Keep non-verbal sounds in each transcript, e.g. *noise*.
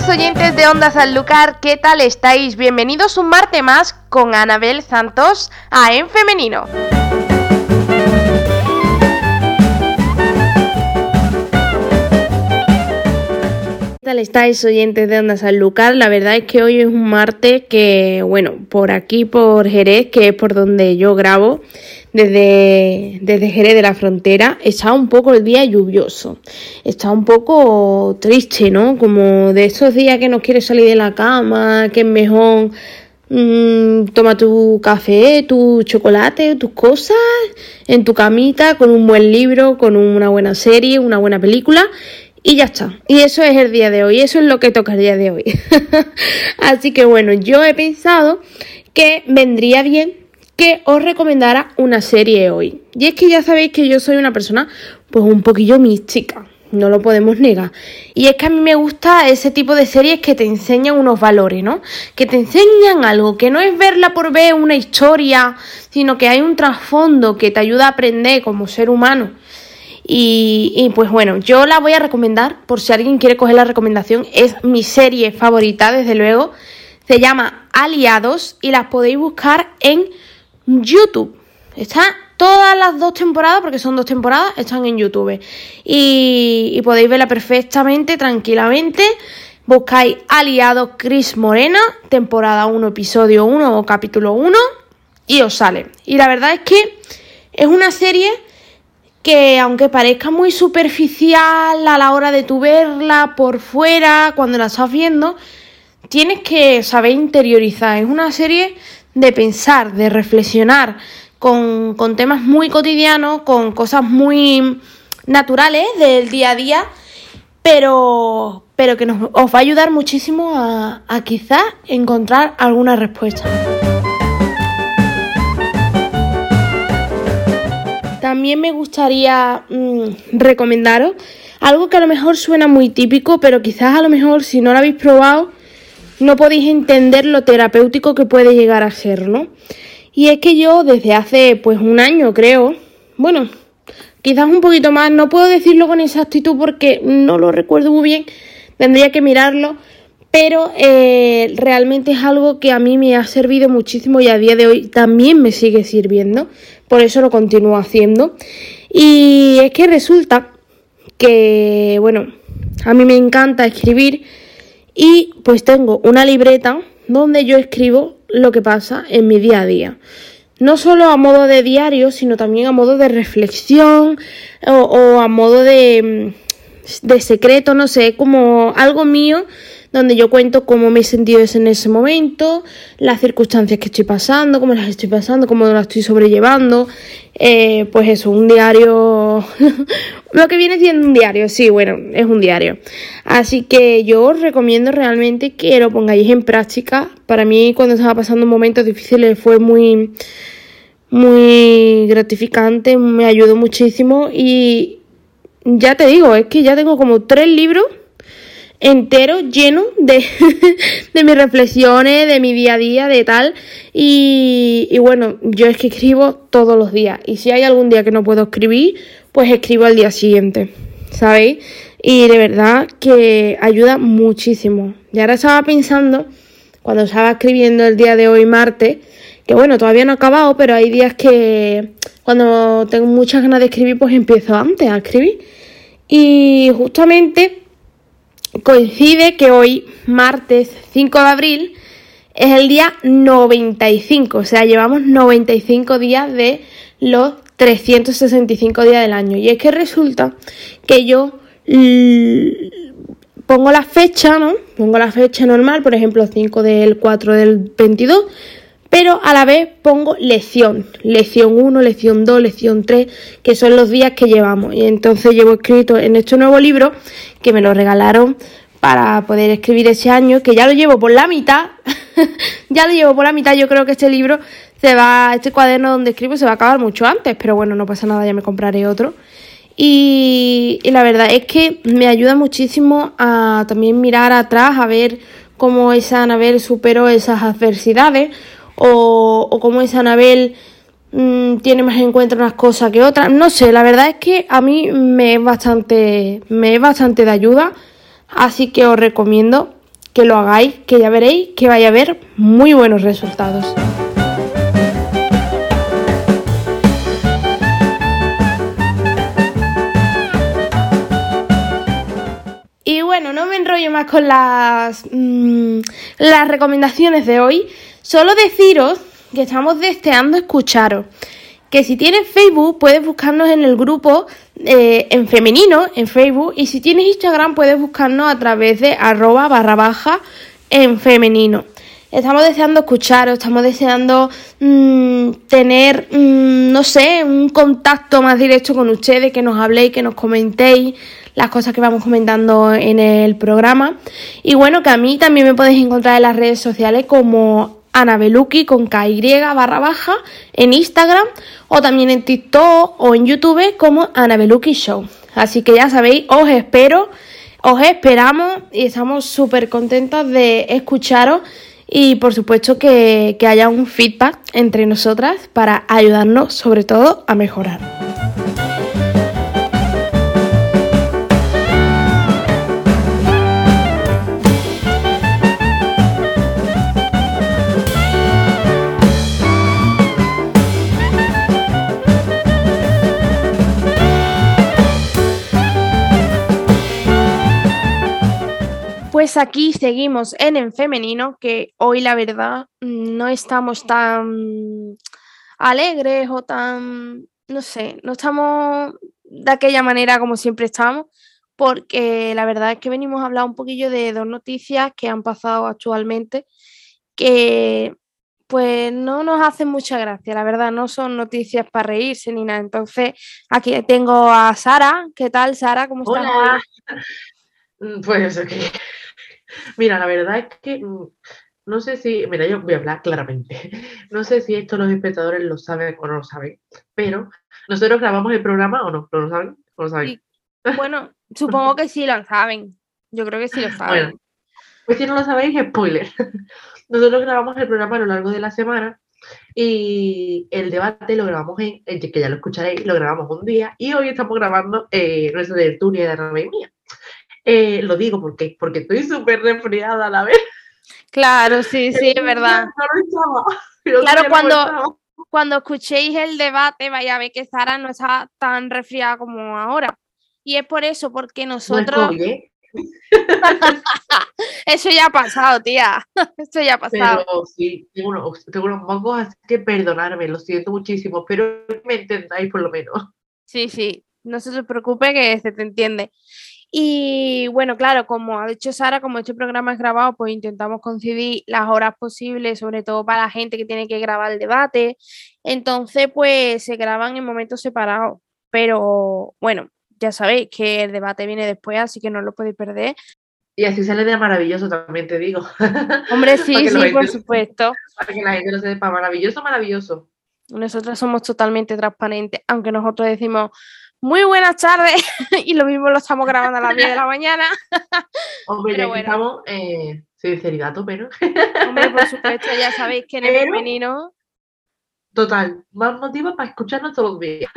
oyentes de Onda Sanlúcar, ¿qué tal estáis? Bienvenidos un martes más con Anabel Santos a En Femenino. Tal estáis oyentes de Onda Sanlúcar? La verdad es que hoy es un martes que, bueno, por aquí, por Jerez, que es por donde yo grabo, desde, desde Jerez de la Frontera, está un poco el día lluvioso. Está un poco triste, ¿no? Como de esos días que no quieres salir de la cama, que es mejor mm, toma tu café, tu chocolate, tus cosas en tu camita, con un buen libro, con una buena serie, una buena película. Y ya está. Y eso es el día de hoy. Eso es lo que toca el día de hoy. *laughs* Así que bueno, yo he pensado que vendría bien que os recomendara una serie hoy. Y es que ya sabéis que yo soy una persona pues un poquillo mística, no lo podemos negar. Y es que a mí me gusta ese tipo de series que te enseñan unos valores, ¿no? Que te enseñan algo, que no es verla por ver una historia, sino que hay un trasfondo que te ayuda a aprender como ser humano. Y, y, pues bueno, yo la voy a recomendar por si alguien quiere coger la recomendación. Es mi serie favorita, desde luego. Se llama Aliados y las podéis buscar en YouTube. Está todas las dos temporadas, porque son dos temporadas, están en YouTube. Y, podéis verla perfectamente, tranquilamente. Buscáis Aliados Chris Morena, temporada 1, episodio 1 o capítulo 1, y os sale. Y la verdad es que es una serie que aunque parezca muy superficial a la hora de tu verla por fuera, cuando la estás viendo, tienes que saber interiorizar. Es una serie de pensar, de reflexionar con, temas muy cotidianos, con cosas muy naturales del día a día, pero, pero que nos, os va a ayudar muchísimo a, a quizás encontrar alguna respuesta. También me gustaría mm, recomendaros algo que a lo mejor suena muy típico, pero quizás a lo mejor si no lo habéis probado, no podéis entender lo terapéutico que puede llegar a ser, ¿no? Y es que yo desde hace pues un año creo, bueno, quizás un poquito más, no puedo decirlo con exactitud porque no lo recuerdo muy bien, tendría que mirarlo, pero eh, realmente es algo que a mí me ha servido muchísimo y a día de hoy también me sigue sirviendo, por eso lo continúo haciendo. Y es que resulta que, bueno, a mí me encanta escribir y pues tengo una libreta donde yo escribo lo que pasa en mi día a día. No solo a modo de diario, sino también a modo de reflexión o, a modo de, de secreto, no sé, como algo mío donde yo cuento cómo me he sentido en ese momento, las circunstancias que estoy pasando, cómo las estoy pasando, cómo las estoy sobrellevando. Eh, pues eso, un diario, *laughs* lo que viene siendo un diario, sí, bueno, es un diario. Así que yo os recomiendo realmente que lo pongáis en práctica. Para mí cuando estaba pasando momentos difíciles fue muy, muy gratificante, me ayudó muchísimo y ya te digo, es que ya tengo como tres libros entero lleno de, *laughs* de mis reflexiones, de mi día a día, de tal. Y, y, bueno, yo es que escribo todos los días. Y si hay algún día que no puedo escribir, pues escribo al día siguiente. ¿Sabéis? Y de verdad que ayuda muchísimo. Y ahora estaba pensando, cuando estaba escribiendo el día de hoy, martes, que bueno, todavía no he acabado, pero hay días que cuando tengo muchas ganas de escribir, pues empiezo antes a escribir. Y justamente coincide que hoy, martes 5 de abril, es el día 95, o sea, llevamos 95 días de los 365 días del año. Y es que resulta que yo pongo la fecha, ¿no? Pongo la fecha normal, por ejemplo, 5 del 4 del 22, pero a la vez pongo lección, lección 1, lección 2, lección 3, que son los días que llevamos. Y entonces llevo escrito en este nuevo libro, que me lo regalaron para poder escribir ese año, que ya lo llevo por la mitad, *laughs* ya lo llevo por la mitad, yo creo que este libro se va, este cuaderno donde escribo se va a acabar mucho antes, pero bueno, no pasa nada, ya me compraré otro. Y, y la verdad es que me ayuda muchísimo a también mirar atrás, a ver cómo esa Anabel superó esas adversidades o, o cómo esa Anabel mmm, tiene más en cuenta unas cosas que otras. No sé, la verdad es que a mí me es bastante, me es bastante de ayuda. Así que os recomiendo que lo hagáis, que ya veréis que vaya a haber muy buenos resultados. Y bueno, no me enrollo más con las, mm, las recomendaciones de hoy. Solo deciros que estamos deseando escucharos. Que si tienes Facebook puedes buscarnos en el grupo eh, en femenino en Facebook y si tienes Instagram puedes buscarnos a través de arroba barra baja en femenino. Estamos deseando escucharos, estamos deseando mm, tener, mm, no sé, un contacto más directo con ustedes, que nos habléis, que nos comentéis las cosas que vamos comentando en el programa. Y bueno, que a mí también me podéis encontrar en las redes sociales como Ana Beluki con KY barra baja en Instagram o también en TikTok o en YouTube como Ana Beluki Show. Así que ya sabéis, os espero, os esperamos y estamos súper contentos de escucharos y por supuesto que, que haya un feedback entre nosotras para ayudarnos sobre todo a mejorar. Pues aquí seguimos en en femenino, que hoy la verdad no estamos tan alegres o tan, no sé, no estamos de aquella manera como siempre estamos, porque la verdad es que venimos a hablar un poquillo de dos noticias que han pasado actualmente que pues no nos hacen mucha gracia, la verdad, no son noticias para reírse ni nada. Entonces, aquí tengo a Sara. ¿Qué tal, Sara? ¿Cómo estás? Hola. Pues ok. Mira, la verdad es que mm, no sé si, mira, yo voy a hablar claramente. *laughs* No sé si esto los espectadores lo saben o no lo saben, pero nosotros grabamos el programa o no, ¿lo saben? ¿O lo saben? Bueno, *laughs* supongo que sí lo saben. Yo creo que sí lo saben. Bueno, pues si no lo sabéis, spoiler. *laughs* Nosotros grabamos el programa a lo largo de la semana y el debate lo grabamos en, que ya lo escucharéis, lo grabamos un día y hoy estamos grabando eh, nuestra tertulia de la mía. Eh, lo digo porque, porque estoy súper resfriada a la vez. Claro, sí, *laughs* sí, es verdad. claro, cuando, cuando escuchéis el debate, vaya a ver que Sara no está tan resfriada como ahora. Y es por eso, porque nosotros. *laughs* Eso ya ha pasado, tía. *laughs* Eso ya ha pasado. Pero sí, tengo unos, tengo unos mocos, así que perdonarme, lo siento muchísimo, pero me entendáis por lo menos. Sí, sí, no se preocupe que se te entiende. Y bueno, claro, como ha dicho Sara, como este programa es grabado, pues intentamos coincidir las horas posibles, sobre todo para la gente que tiene que grabar el debate. Entonces, pues se graban en momentos separados. Pero bueno, ya sabéis que el debate viene después, así que no lo podéis perder. Y así sale de maravilloso, también te digo. *laughs* Hombre, sí, sí, por supuesto. Para que la gente lo sepa, maravilloso, maravilloso. Nosotros somos totalmente transparentes, aunque nosotros decimos, muy buenas tardes *laughs* y lo mismo lo estamos grabando a las 10 de la mañana. *laughs* Hombre, pero bueno. estamos, eh, sinceridad, pero. Hombre, por supuesto, ya *laughs* sabéis que en el femenino. Total, más motivos para escucharnos todos los días.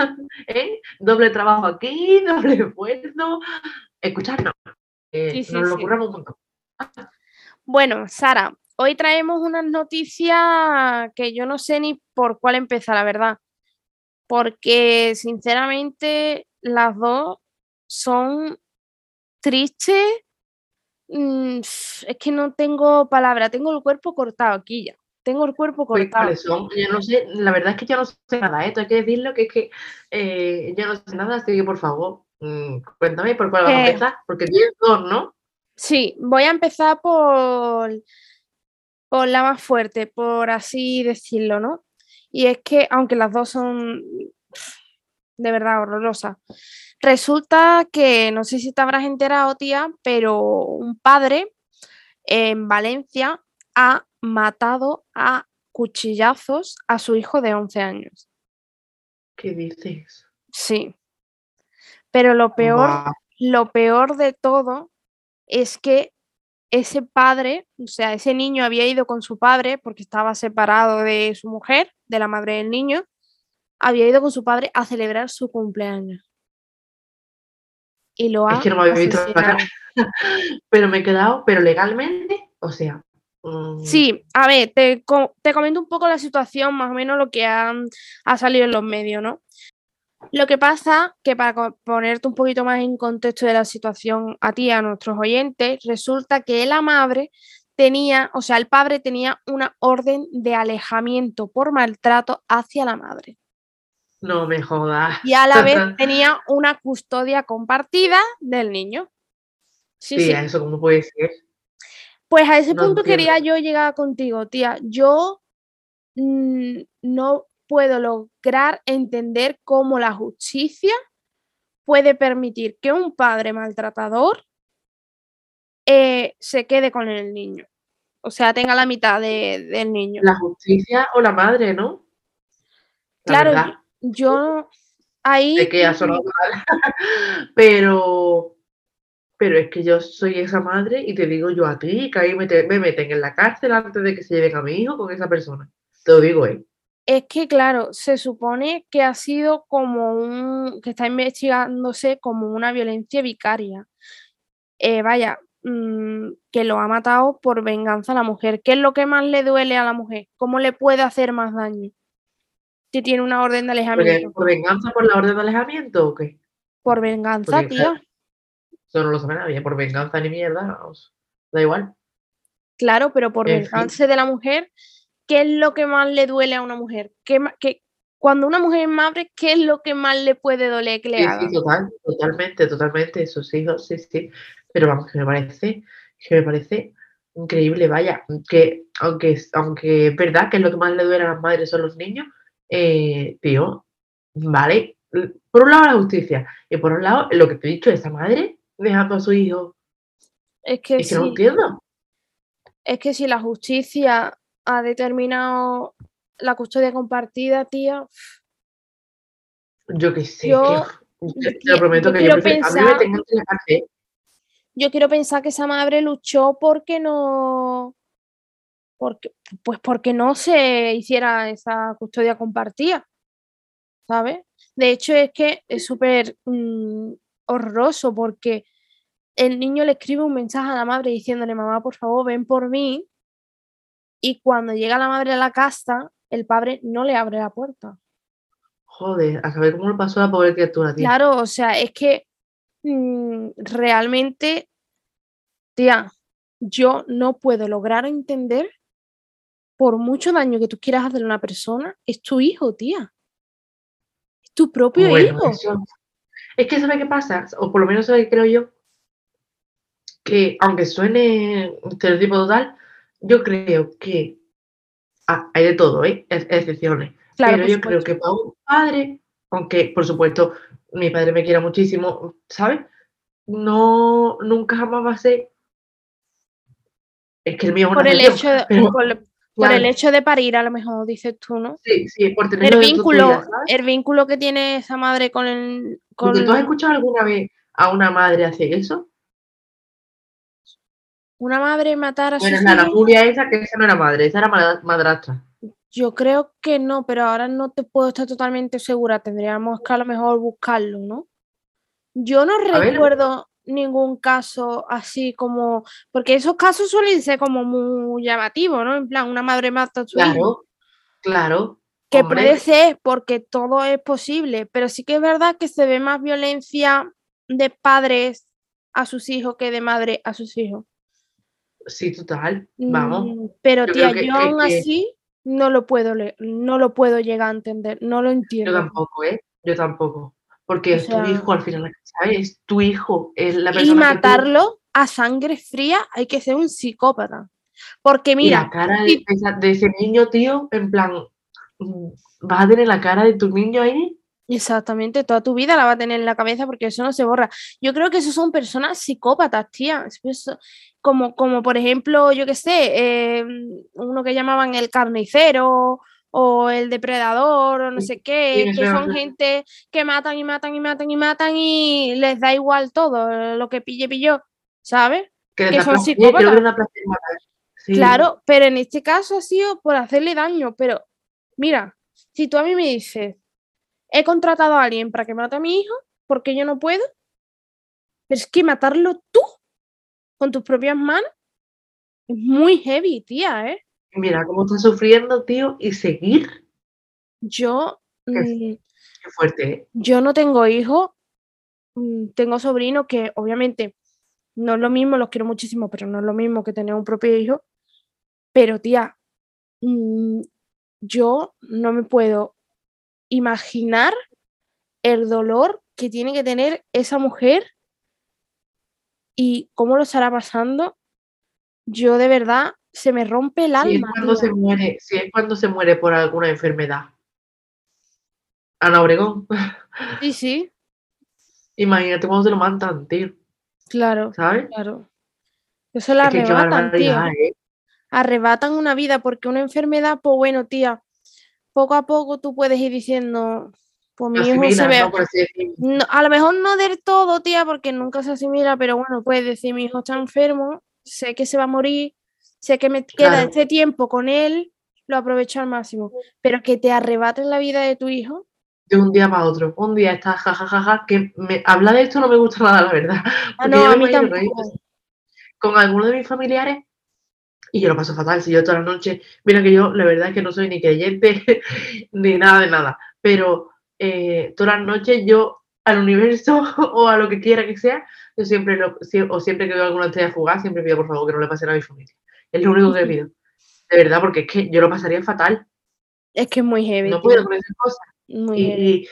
¿eh? Doble trabajo aquí, doble esfuerzo. Escucharnos. Eh, nos lo curramos un montón. Bueno, Sara, hoy traemos unas noticias que yo no sé ni por cuál empezar, la verdad porque sinceramente las dos son tristes. Mm, es que no tengo palabra, tengo el cuerpo cortado aquí ya. Tengo el cuerpo pues, cortado. Son? Yo no sé, la verdad es que yo no sé nada, esto hay que decirlo que es que eh, yo no sé nada, así que por favor, mm, cuéntame por cuál vas a eh, empezar, porque tienes dos, ¿no? Sí, voy a empezar por, por la más fuerte, por así decirlo, ¿no? Y es que, aunque las dos son de verdad horrorosas, resulta que, no sé si te habrás enterado, tía, pero un padre en Valencia ha matado a cuchillazos a su hijo de 11 años. ¿Qué dices? Sí. Pero lo peor, lo peor de todo es que ese padre, o sea, ese niño había ido con su padre porque estaba separado de su mujer, de la madre del niño, había ido con su padre a celebrar su cumpleaños. y lo ha Es que no me había visto cara. *laughs* Pero me he quedado, pero legalmente, o sea. mm, Sí, a ver, te, te comento un poco la situación, más o menos lo que ha, ha salido en los medios, ¿no? Lo que pasa, que para ponerte un poquito más en contexto de la situación a ti, a nuestros oyentes, resulta que la madre tenía, o sea, el padre tenía una orden de alejamiento por maltrato hacia la madre. No me jodas. Y a la vez *laughs* tenía una custodia compartida del niño. Sí, sí. Tía, eso cómo puede ser. Pues a ese No punto entiendo. quería yo llegar contigo, tía. Yo mm, no puedo lograr entender cómo la justicia puede permitir que un padre maltratador eh, se quede con el niño. O sea, tenga la mitad de- del niño. La justicia o la madre, ¿no? La Claro, verdad, yo ahí mal. *laughs* pero, pero es que yo soy esa madre y te digo yo a ti que ahí me, te- me meten en la cárcel antes de que se lleven a mi hijo con esa persona. Te lo digo, ¿eh? Es que, claro, se supone que ha sido como un, que está investigándose como una violencia vicaria. Eh, vaya, mm, que lo ha matado por venganza a la mujer. ¿Qué es lo que más le duele a la mujer? ¿Cómo le puede hacer más daño? Si tiene una orden de alejamiento. ¿Por venganza por la orden de alejamiento o qué? Por venganza, porque, tía. Eso no lo sabe nadie. Por venganza ni mierda. da igual. Claro, pero por En fin. venganza de la mujer, ¿qué es lo que más le duele a una mujer? ¿Qué, cuando una mujer es madre, ¿qué es lo que más le puede doler que le Sí, sí, hagan? total, totalmente, totalmente. Sus hijos, sí, sí. Pero vamos, que me parece, que me parece increíble, vaya, que aunque, es- aunque es verdad que es lo que más le duele a las madres son los niños, eh, tío, vale, por un lado la justicia y por un lado lo que te he dicho, esa madre dejando a su hijo, Es que es que no sí. entiendo. Es que si la justicia ha determinado la custodia compartida, tía, Yo que sé, Yo- que, te, lo prometo yo que yo a mí me que la cárcel, yo quiero pensar que esa madre luchó porque no, porque, pues porque no se hiciera esa custodia compartida, ¿sabes? De hecho, es que es súper mm, horroroso porque el niño le escribe un mensaje a la madre diciéndole, mamá, por favor, ven por mí. Y cuando llega la madre a la casa, el padre no le abre la puerta. Joder, a saber cómo le pasó a la pobre criatura, tío. Claro, o sea, es que mm, realmente, tía, yo no puedo lograr entender, por mucho daño que tú quieras hacer a una persona, es tu hijo, tía. Es tu propio Bueno, hijo. eso- Es que ¿sabe qué pasa? O por lo menos ¿sabe creo yo? Que aunque suene un estereotipo total, yo creo que ah, hay de todo, ¿eh? Ex- Excepciones. Claro, Pero por yo creo que para un padre, aunque por supuesto mi padre me quiera muchísimo, ¿sabes? No, nunca jamás va a ser. Es que el mío es una Por el, hecho de, *laughs* pero, por, el- por el hecho de parir, a lo mejor dices tú, ¿no? sí, sí, por El tenerlo dentro vínculo, el vínculo que tiene esa madre con el, con tú has escuchado alguna vez a una madre hacer eso? Una madre matar a Bueno, la hijos. furia esa, que esa no era madre, esa era madra- madrastra. Yo creo que no, pero ahora no te puedo estar totalmente segura. Tendríamos que a lo mejor buscarlo, ¿no? Yo no A ver. recuerdo ningún caso así como, porque esos casos suelen ser como muy llamativos, ¿no? En plan, una madre mata a su hijo. Claro, claro. Que hombre. puede ser porque todo es posible, pero sí que es verdad que se ve más violencia de padres a sus hijos que de madre a sus hijos. Sí, total. Vamos. Mm, Pero Yo tía, que- yo aún que- así no lo puedo le- no lo puedo llegar a entender, no lo Yo entiendo. tampoco, ¿eh? Yo tampoco. Porque O es tu hijo al final, ¿sabes? Es tu hijo. Es la Y persona que tú- matarlo a sangre fría hay que ser un psicópata. Porque Y mira, la cara de ese niño, tío, en plan, mm, vas a tener la cara de tu niño ahí. Exactamente, toda tu vida la va a tener en la cabeza porque eso no se borra. Yo creo que esos son personas psicópatas, tía. Eso- Como, como por ejemplo, yo qué sé, eh, uno que llamaban el carnicero o el depredador o no sé qué, que son gente que matan y matan y matan y matan y les da igual todo, lo que pille, pilló, ¿sabes? Que, son psicópatas. Sí. Claro, pero en este caso ha sido por hacerle daño. Pero mira, si tú a mí me dices, he contratado a alguien para que mate a mi hijo, porque yo no puedo, Pero es que matarlo tú con tus propias manos es muy heavy, tía, ¿eh? Mira cómo está sufriendo, tío, y seguir. Yo. Qué, mm, qué fuerte, ¿eh? yo no tengo hijos, mm, tengo sobrinos que obviamente no es lo mismo, los quiero muchísimo, pero no es lo mismo que tener un propio hijo. Pero tía, mm, yo no me puedo imaginar el dolor que tiene que tener esa mujer y cómo lo estará pasando. Yo de verdad se me rompe el Si es alma, cuando tía. se muere, si es cuando se muere por alguna enfermedad. Ana Obregón. *laughs* Sí, sí, Imagínate cuando se lo matan, tío. claro, ¿Sabes? claro. Eso la Es arrebatan, tío. ¿eh? arrebatan una vida porque una enfermedad, pues bueno, tía, poco a poco tú puedes ir diciendo, pues mi hijo se ve, ¿no? No- a lo mejor no del todo, tía, porque nunca se asimila, pero bueno, puedes decir, mi hijo está enfermo, sé que se va a morir, sé que me queda Claro. este tiempo con él, lo aprovecho al máximo, pero que te arrebaten la vida de tu hijo, de un día para otro. Un día está jajajaja, que me, hablar de esto no me gusta nada, la verdad. ah, no, a me mí tampoco, con alguno de mis familiares y yo lo paso fatal. Si yo toda la noche, mira que yo, la verdad es que no soy ni creyente *laughs* ni nada de nada, pero eh, todas las noches yo al universo *laughs* o a lo que quiera que sea, yo siempre, lo, o siempre que veo alguna estrella fugaz, siempre pido por favor que no le pase a mi familia. Es lo único que pido. De verdad, porque es que yo lo pasaría fatal. es que es muy heavy, No puedo con esas cosas. muy heavy.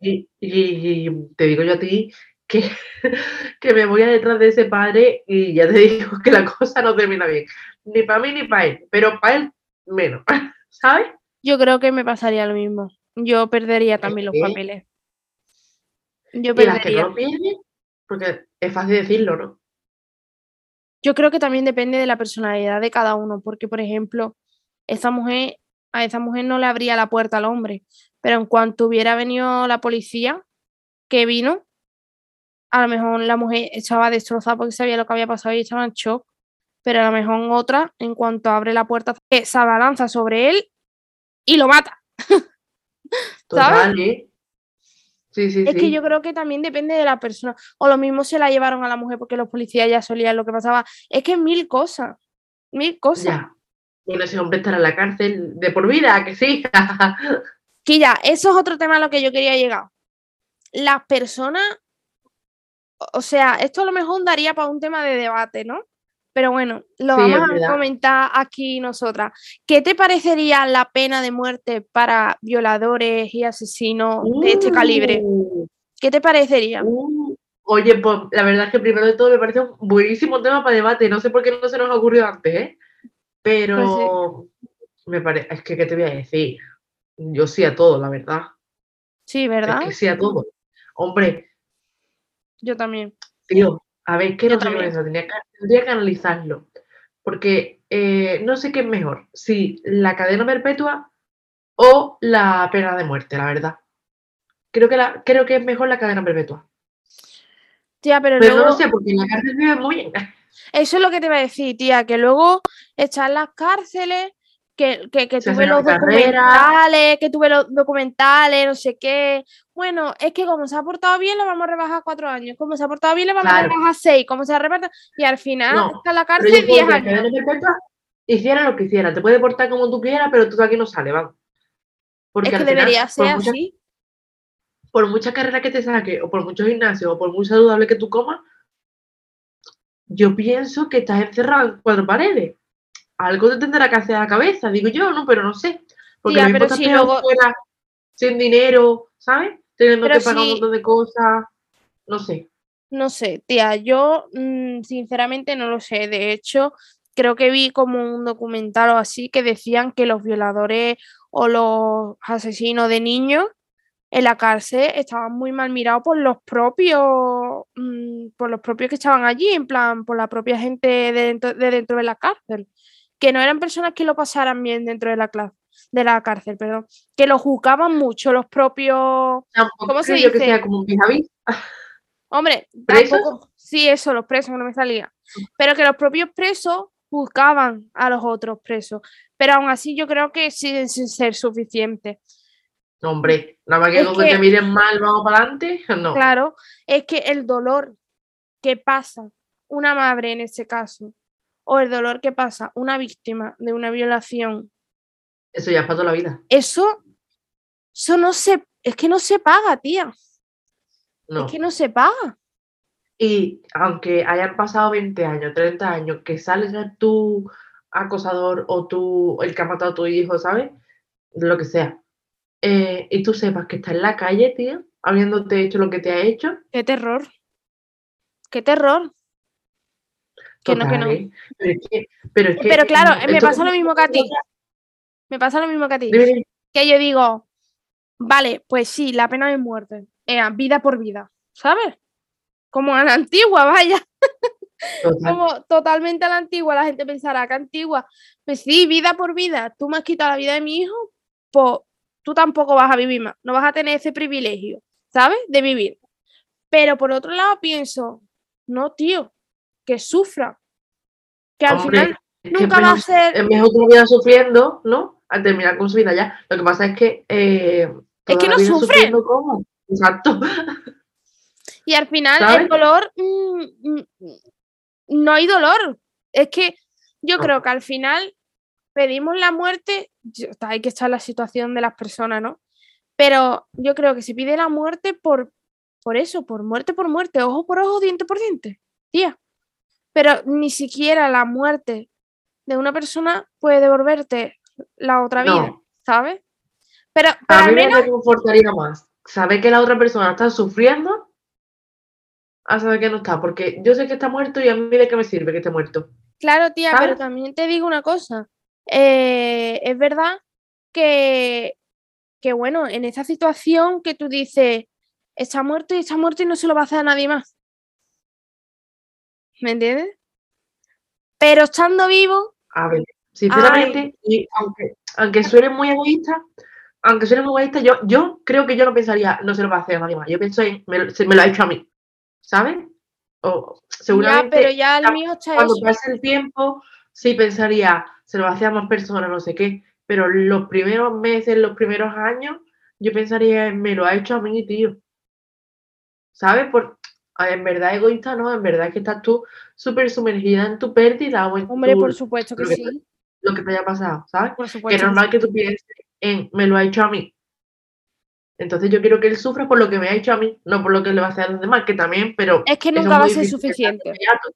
Y, y, y- y te digo yo a ti que, *laughs* que me voy a detrás de ese padre y ya te *laughs* digo que la cosa no termina bien. Ni para mí ni para él, pero para él menos. *laughs* ¿Sabes? Yo creo que me pasaría lo mismo, yo perdería también los que- papeles, yo Y las que perdería. no pierden, porque es fácil decirlo, ¿no? Yo creo que también depende de la personalidad de cada uno, porque, por ejemplo, esa mujer, a esa mujer no le abría la puerta al hombre, pero en cuanto hubiera venido la policía, que vino, a lo mejor la mujer estaba destrozada porque sabía lo que había pasado y estaba en shock, pero a lo mejor otra, en cuanto abre la puerta, eh, se abalanza sobre él y lo mata. *laughs* Total, ¿eh? Sí, sí, Es sí. que yo creo que también depende de la persona. O lo mismo se la llevaron a la mujer porque los policías ya solían lo que pasaba. Es que mil cosas, mil cosas. Ya. Bueno, ese hombre estará en la cárcel de por vida, ¿a que sí. *laughs* Que ya, eso es otro tema a lo que yo quería llegar. Las personas, o- sea, esto a lo mejor daría para un tema de debate, ¿no? Pero bueno, lo Sí, vamos a comentar aquí nosotras. ¿Qué te parecería la pena de muerte para violadores y asesinos de este calibre? Uh, ¿Qué te parecería? uh. Oye, pues la verdad es que primero de todo me parece un buenísimo tema para debate. No sé por qué no se nos ha ocurrido antes, ¿eh? Pero me parece, es que, ¿qué te voy a decir? Yo sí a todo, la verdad. Sí, ¿verdad? Es que sí a todo. Hombre, Yo también. tío, a ver, Yo no sé qué pensar, tendría que, tendría que analizarlo. Porque eh, no sé qué es mejor, si la cadena perpetua o la pena de muerte, la verdad. Creo que, la, creo que es mejor la cadena perpetua. Tía, pero, Pero no lo sé, porque en la cárcel vive muy bien. *laughs* eso es lo que te iba a decir, tía, que luego están las cárceles, que, que, que tuve los documentales, que tuve los documentales, no sé qué. Bueno, es que como se ha portado bien, le vamos a rebajar cuatro años. Como se ha portado bien, le vamos a rebajar seis. Como se ha repartido. Y al final No, está en la cárcel diez que años. hiciera lo que hiciera. Te puede portar como tú quieras, pero tú aquí no sales, vamos. Porque Es que al final, debería por ser mucha- así. por mucha carrera que te saque, o por mucho gimnasio, o por muy saludable que tú comas, yo pienso que estás encerrado en cuatro paredes. Algo te tendrá que hacer a la cabeza, digo yo, ¿no? Pero no sé. Porque Tía, lo mismo pero si luego- fuera, sin dinero, ¿sabes? Teniendo Pero que pagar un montón de cosas. No sé. No sé, tía, yo mm, sinceramente no lo sé. De hecho, creo que vi como un documental o así que decían que los violadores o los asesinos de niños en la cárcel estaban muy mal mirados por los propios, mm, por los propios que estaban allí, en plan, por la propia gente de dentro de, dentro de la cárcel. Que no eran personas que lo pasaran bien dentro de la clase, de la cárcel, perdón. Que lo juzgaban mucho los propios Tampoco ¿Cómo se yo que dice? sea como un. Hombre, tampoco. Sí, eso, los presos, no me salía. Pero que los propios presos juzgaban a los otros presos. Pero aún así yo creo que siguen sin ser suficientes. Hombre, nada más que Es que- te miren mal, vamos para adelante. *laughs* No. Claro, es que el dolor que pasa una madre en este caso, o el dolor que pasa una víctima de una violación, Eso ya es para toda la vida. eso, eso no se, es que no se paga, tía. No. Es que no se paga. Y aunque hayan pasado 20 años, 30 años, que sales tu acosador o tú, el que ha matado a tu hijo, ¿sabes? Lo que sea. eh, y tú sepas que está en la calle, tío, habiéndote hecho lo que te ha hecho. Qué terror. Qué terror. Que no, que no. ¿eh? Pero es que, pero es que, Pero claro, me pasa lo mismo que a ti. Me pasa lo mismo que a ti. Que yo digo, vale, pues sí, la pena de muerte. Eh, vida por vida, ¿sabes? Como a la antigua, vaya. Total. Como totalmente a la antigua. La gente pensará que antigua. Pues sí, vida por vida. Tú me has quitado la vida de mi hijo, pues tú tampoco vas a vivir más. No vas a tener ese privilegio, ¿sabes? De vivir. Pero por otro lado pienso, no, tío, que sufra. Que al Hombre, final nunca va a ser. es mejor no vida sufriendo, ¿no? Al terminar con su vida ya. Lo que pasa es que. eh, Es que no sufre. ¿cómo? Exacto. Y al final el dolor, mm, mm, no hay dolor. Es que yo No. creo que al final pedimos la muerte, hay que estar en la situación de las personas, ¿no? Pero yo creo que se pide la muerte por, por eso, por muerte por muerte, ojo por ojo, diente por diente, tía. Pero ni siquiera la muerte de una persona puede devolverte la otra vida, No. ¿sabes? Pero, pero A mí me menos, reconfortaría más saber que la otra persona está sufriendo a saber que no está. Porque yo sé que está muerto y a mí de qué me sirve que esté muerto. Claro, tía, pero también te digo una cosa. eh, es verdad que, que, bueno, en esa situación que tú dices, está muerto y está muerto y no se lo va a hacer a nadie más. ¿Me entiendes? Pero estando vivo, A ver, sinceramente, y aunque, aunque suene muy egoísta, aunque suene muy egoísta, yo, yo creo que yo no pensaría, no se lo va a hacer a nadie más. Yo pienso en, me, se me lo ha hecho a mí, ¿sabes? O ya, seguramente pero ya el ya mío está cuando hecho. pase el tiempo, sí pensaría, se lo va a hacer a más personas, no sé qué, pero los primeros meses, los primeros años, yo pensaría, en, me lo ha hecho a mí, tío. ¿Sabes? Por, en verdad egoísta no, en verdad que estás tú súper sumergida en tu pérdida o en Hombre, tu- por supuesto que sí. lo que te haya pasado, ¿sabes? Por Que supuesto es que normal sí. que tú pienses en, me lo ha hecho a mí. Entonces yo quiero que él sufra por lo que me ha hecho a mí, no por lo que le va a hacer a los demás, que también, pero... Es que nunca va a ser suficiente. inmediato.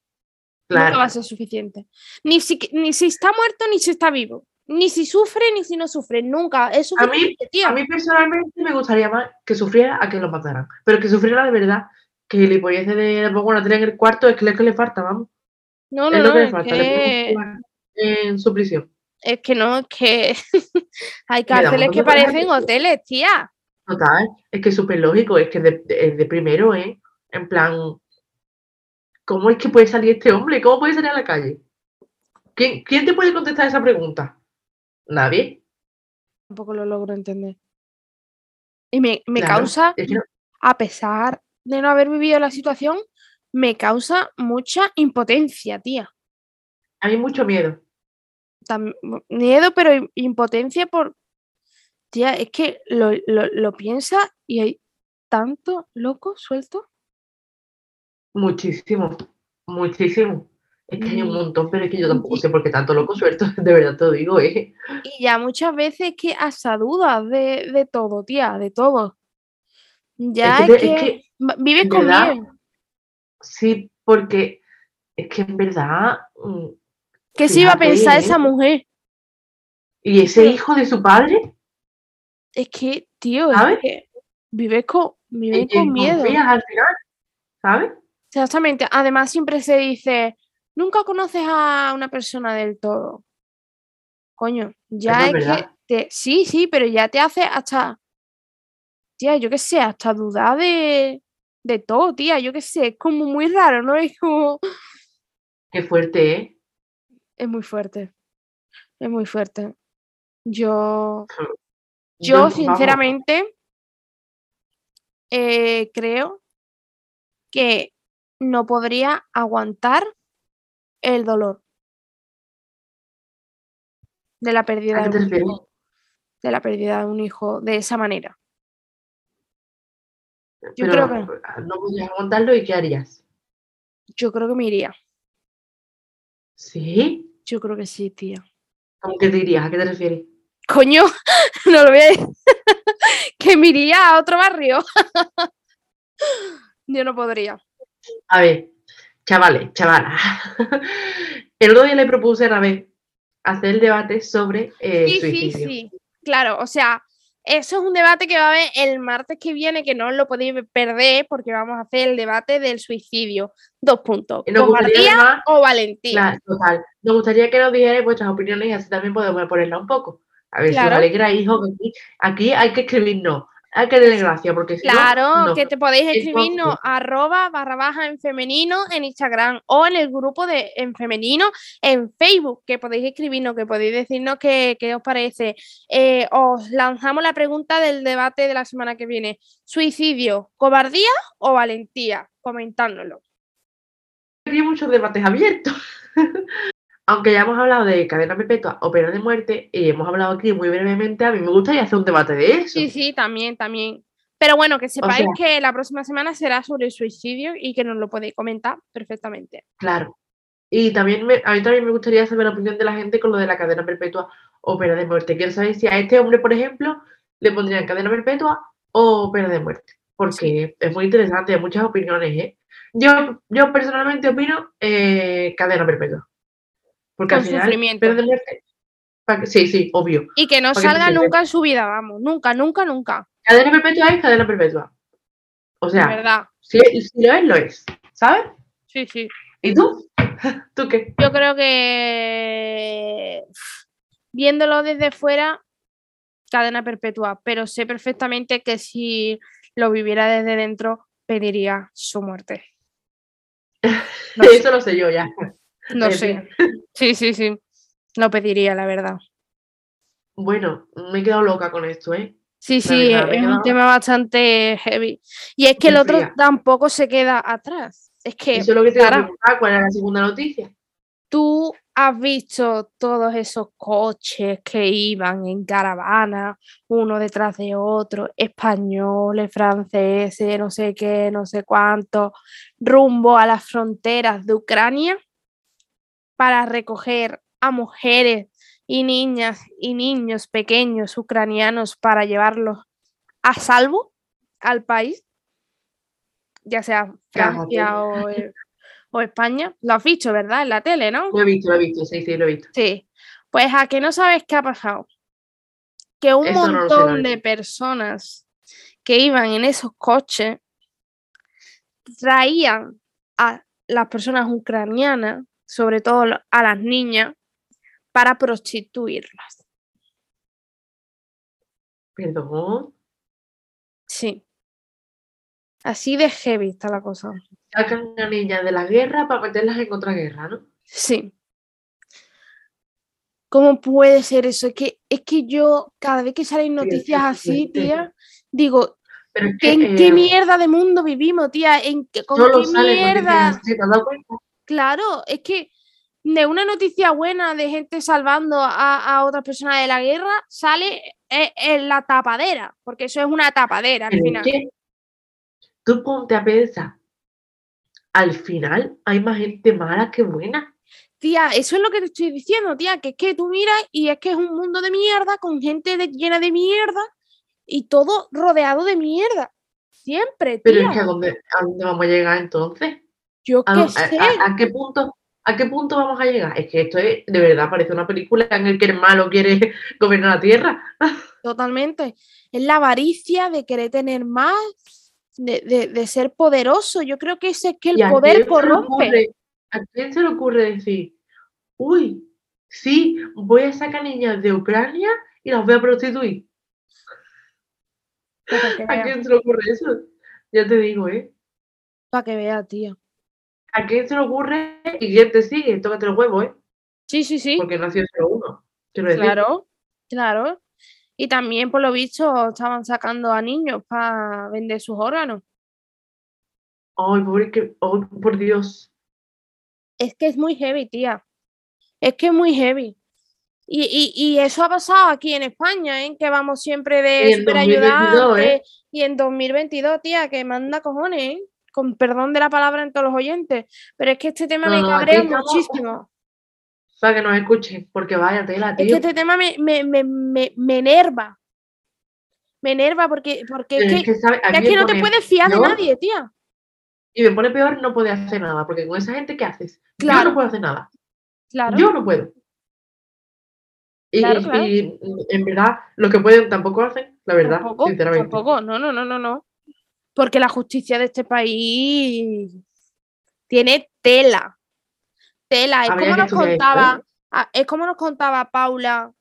Nunca Claro. va a ser suficiente. Ni si, ni si está muerto, ni si está vivo. Ni si sufre, ni si no sufre. Nunca. Es A mí- tío. A mí personalmente me gustaría más que sufriera a que lo mataran, pero que sufriera de verdad, que le pudiese de le pongo una tele en el cuarto, es que es lo que le falta, vamos. No, es no, lo no. que le Es falta, le que, pongo en su prisión. es que no, es que *laughs* hay cárceles que parecen hoteles, tía. Total, es que es súper lógico, es que de, de- de primero, ¿eh? En plan, ¿cómo es que puede salir este hombre? ¿Cómo puede salir a la calle? ¿Quién, quién te puede contestar esa pregunta? Nadie. Tampoco lo logro entender. Y me, me Claro, causa, es que no- a pesar de no haber vivido la situación, me causa mucha impotencia, tía. hay mucho miedo. Miedo, pero im- impotencia por. Tía, es que lo, lo, lo piensa y hay tanto loco suelto. Muchísimo. Muchísimo. Es que hay un montón, pero es que yo tampoco sé por qué tanto loco suelto, *laughs* de verdad te lo digo, ¿eh? Y ya muchas veces que hasta dudas de, de todo, tía, de todo. Ya que es que, es que, va- vives con verdad, miedo. Sí, porque es que en verdad. mm, ¿Qué se iba a pensar ¿eh? esa mujer? ¿Y ese hijo de su padre? Es que, tío, es ¿Sabes? que vives con, vives ¿En quién con miedo. al final? ¿Sabes? Exactamente. Además, siempre se dice, nunca conoces a una persona del todo. Coño, ya es es que te, sí, sí, pero ya te hace hasta, tía, yo qué sé, hasta dudar de, de todo, tía, yo qué sé, es como muy raro, ¿no? Es como, Qué fuerte, ¿eh? es muy fuerte, es muy fuerte. Yo, *laughs* Yo, sinceramente, eh, creo que no podría aguantar el dolor de la pérdida ¿A qué de un hijo, de la pérdida de un hijo de esa manera. Yo Pero creo que no podías aguantarlo y ¿qué harías? Yo creo que me iría. ¿Sí? Yo creo que sí, tía. ¿Cómo que te dirías? ¿A qué te refieres? Coño, *laughs* no lo voy a decir. *laughs* que me iría a otro barrio. *laughs* Yo no podría. A ver, chavales, chavalas. El otro día le propuse a ver hacer el debate sobre eh, Sí, sí, sí. Claro, o sea, eso es un debate que va a haber el martes que viene, que no lo podéis perder porque vamos a hacer el debate del suicidio. Dos puntos. Nos gustaría ¿Cobardía además- o valentía? Claro, total. Nos gustaría que nos dijerais vuestras opiniones y así también podemos ponerla un poco. A ver si os alegra, hijo, aquí, aquí hay que escribir no. Hay que darle gracia, porque si Claro, no. que te podéis escribirnos Entonces- arroba barra baja en femenino en Instagram o en el grupo de en femenino en Facebook, que podéis escribirnos, que podéis decirnos qué, qué os parece. Eh, os lanzamos la pregunta del debate de la semana que viene. ¿Suicidio, cobardía o valentía? Comentándolo. Había muchos debates abiertos. *laughs* Aunque ya hemos hablado de cadena perpetua o pena de muerte y hemos hablado aquí muy brevemente, a mí me gustaría hacer un debate de eso. Sí, sí, también, también. Pero bueno, que sepáis sea- que la próxima semana será sobre el suicidio y que nos lo podéis comentar perfectamente. Claro. Y también me- a mí también me gustaría saber la opinión de la gente con lo de la cadena perpetua o pena de muerte. Quiero saber si a este hombre, por ejemplo, le pondrían cadena perpetua o pena de muerte. Porque es muy interesante, hay muchas opiniones, ¿eh? Yo, yo personalmente opino eh, cadena perpetua. Porque Con al final, sufrimiento. que- sí, sí, obvio. Y que no salga nunca en su vida, vamos, nunca, nunca, nunca. Cadena perpetua es cadena perpetua. O sea, verdad. si, si lo es, lo es. ¿Sabes? Sí, sí. ¿Y tú? *laughs* ¿Tú qué? Yo creo que viéndolo desde fuera, cadena perpetua, pero sé perfectamente que si lo viviera desde dentro, pediría su muerte. *laughs* No sé, Eso lo sé yo ya. No sé. Sí, sí, sí. Lo pediría, la verdad. Bueno, me he quedado loca con esto, ¿eh? Sí, sí, verdad, es un tema bastante heavy. Y es que el otro fría. tampoco se queda atrás. Es que Eso es lo que te iba a ¿cuál era la segunda noticia? tú has visto todos esos coches que iban en caravana, uno detrás de otro, españoles, franceses, no sé qué, no sé cuánto, rumbo a las fronteras de Ucrania para recoger a mujeres y niñas y niños pequeños ucranianos para llevarlos a salvo al país, ya sea Francia o, o España. Lo has visto, ¿verdad? En la tele, ¿no? Lo he visto, lo he visto, sí, sí, lo he visto. Sí. Pues a que no sabes qué ha pasado. Que un Eso montón de personas que iban en esos coches traían a las personas ucranianas, sobre todo a las niñas, para prostituirlas. Perdón. Sí. Así de heavy está la cosa. Sacan a niñas de la guerra para meterlas en otra guerra, ¿no? Sí. ¿Cómo puede ser eso? Es que, es que yo, cada vez que salen Sí, noticias así, tía, digo, Pero es que, ¿en qué eh, mierda de mundo vivimos, tía? ¿En qué, con qué noticias mierda? así, ¿te has dado cuenta? Claro, es que de una noticia buena de gente salvando a, a otras personas de la guerra sale eh, en la tapadera, porque eso es una tapadera al final. tú ponte a pensar, al final hay más gente mala que buena. Tía, eso es lo que te estoy diciendo, tía, que es que tú miras y es que es un mundo de mierda con gente de- llena de mierda y todo rodeado de mierda. Siempre, Pero es que ¿a dónde, a dónde vamos a llegar entonces? Yo ¿A, qué dó- sé. a- a- a qué punto, ¿A qué punto vamos a llegar? Es que esto es, de verdad parece una película en el que el malo quiere *laughs* gobernar la tierra. *laughs* Totalmente. Es la avaricia de querer tener más, de, de- de ser poderoso. Yo creo que ese es que el ¿Y a poder corrompe. ocurre- ¿A quién se le ocurre decir, uy, sí, voy a sacar niñas de Ucrania y las voy a prostituir? *laughs* ¿A quién se le ocurre eso? Ya te digo, ¿eh? para que vea, tío. ¿A quién se le ocurre y quién te sigue? Tócate el huevo, ¿eh? Sí, sí, sí. Porque no ha sido solo uno. Claro, claro. Y también, por lo visto, estaban sacando a niños para vender sus órganos. Ay, pobre que. ay, por Dios. Es que es muy heavy, tía. Es que es muy heavy. Y, y, y eso ha pasado aquí en España, ¿eh? Que vamos siempre de en super 2022, ¿eh? Y en 2022, tía, que manda cojones, ¿eh? Con perdón de la palabra en todos los oyentes, pero es que este tema me cabrea muchísimo. Para que nos escuchen, porque vaya tela, tío. Es que este tema me, me, me, me, enerva. Me enerva porque, porque es, que, es que, no te puedes fiar de nadie, tía. Y me pone peor no puede hacer nada, porque con esa gente, ¿qué haces? Claro. Yo no puedo hacer nada. Claro. Yo no puedo. Y, y, en verdad, los que pueden tampoco hacen, la verdad, sinceramente. Tampoco, no, no, no, no, no. Porque la justicia de este país tiene tela. Tela. Es como nos contaba, ah, es como nos contaba Paula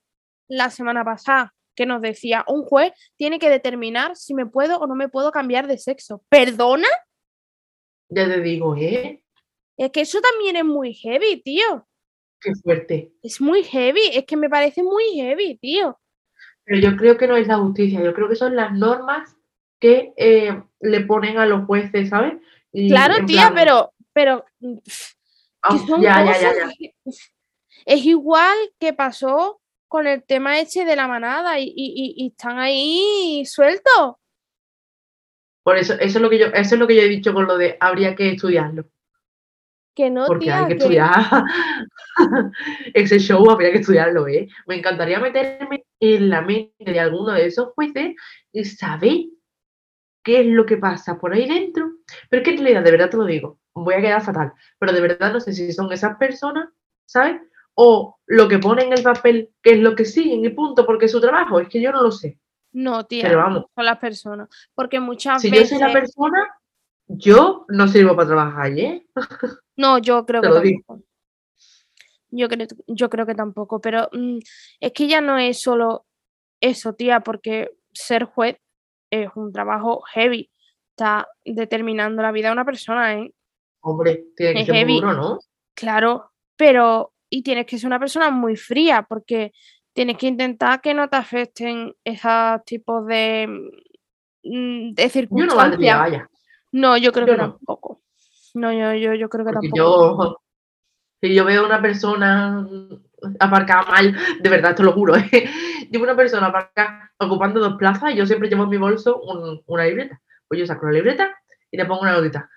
la semana pasada, que nos decía, un juez tiene que determinar si me puedo o no me puedo cambiar de sexo. ¿Perdona? Ya te digo, ¿eh? Es que eso también es muy heavy, tío. Qué fuerte. Es muy heavy, es que me parece muy heavy, tío. Pero yo creo que no es la justicia, yo creo que son las normas que eh, le ponen a los jueces, ¿sabes? claro, tía, pero, pero ah, ya, ya, ya, es igual que pasó con el tema este de la manada y, y, están ahí sueltos. Por eso, eso es lo que yo, eso es lo que yo he dicho con lo de habría que estudiarlo. Que no, Porque hay que, estudiar *laughs* ese show, habría que estudiarlo, ¿eh? Me encantaría meterme en la mente de alguno de esos jueces y saber qué es lo que pasa por ahí dentro. Pero es que en realidad, de verdad te lo digo, voy a quedar fatal, pero de verdad no sé si son esas personas, ¿sabes? O lo que ponen en el papel, que es lo que siguen y punto, porque es su trabajo, es que yo no lo sé. No, tía, pero vamos. son las personas. Porque muchas si veces. Si yo soy la persona, yo no sirvo para trabajar, ¿eh? *laughs* No, yo creo que tampoco. Yo creo, yo creo que tampoco, pero mm, es que ya no es solo eso, tía, porque ser juez es un trabajo heavy. Está determinando la vida de una persona, ¿eh? Hombre, tiene que ser duro, ¿no? Claro, pero y tienes que ser una persona muy fría porque tienes que intentar que no te afecten esos tipos de, mm, de circunstancias. Yo no vaya. No, yo creo que tampoco. No, yo, yo, yo creo que tampoco. Yo, si yo veo a una persona aparcada mal, de verdad, te lo juro, ¿eh? Llevo una persona aparcada ocupando dos plazas y yo siempre llevo en mi bolso una libreta. Pues yo saco la libreta y le pongo una notita.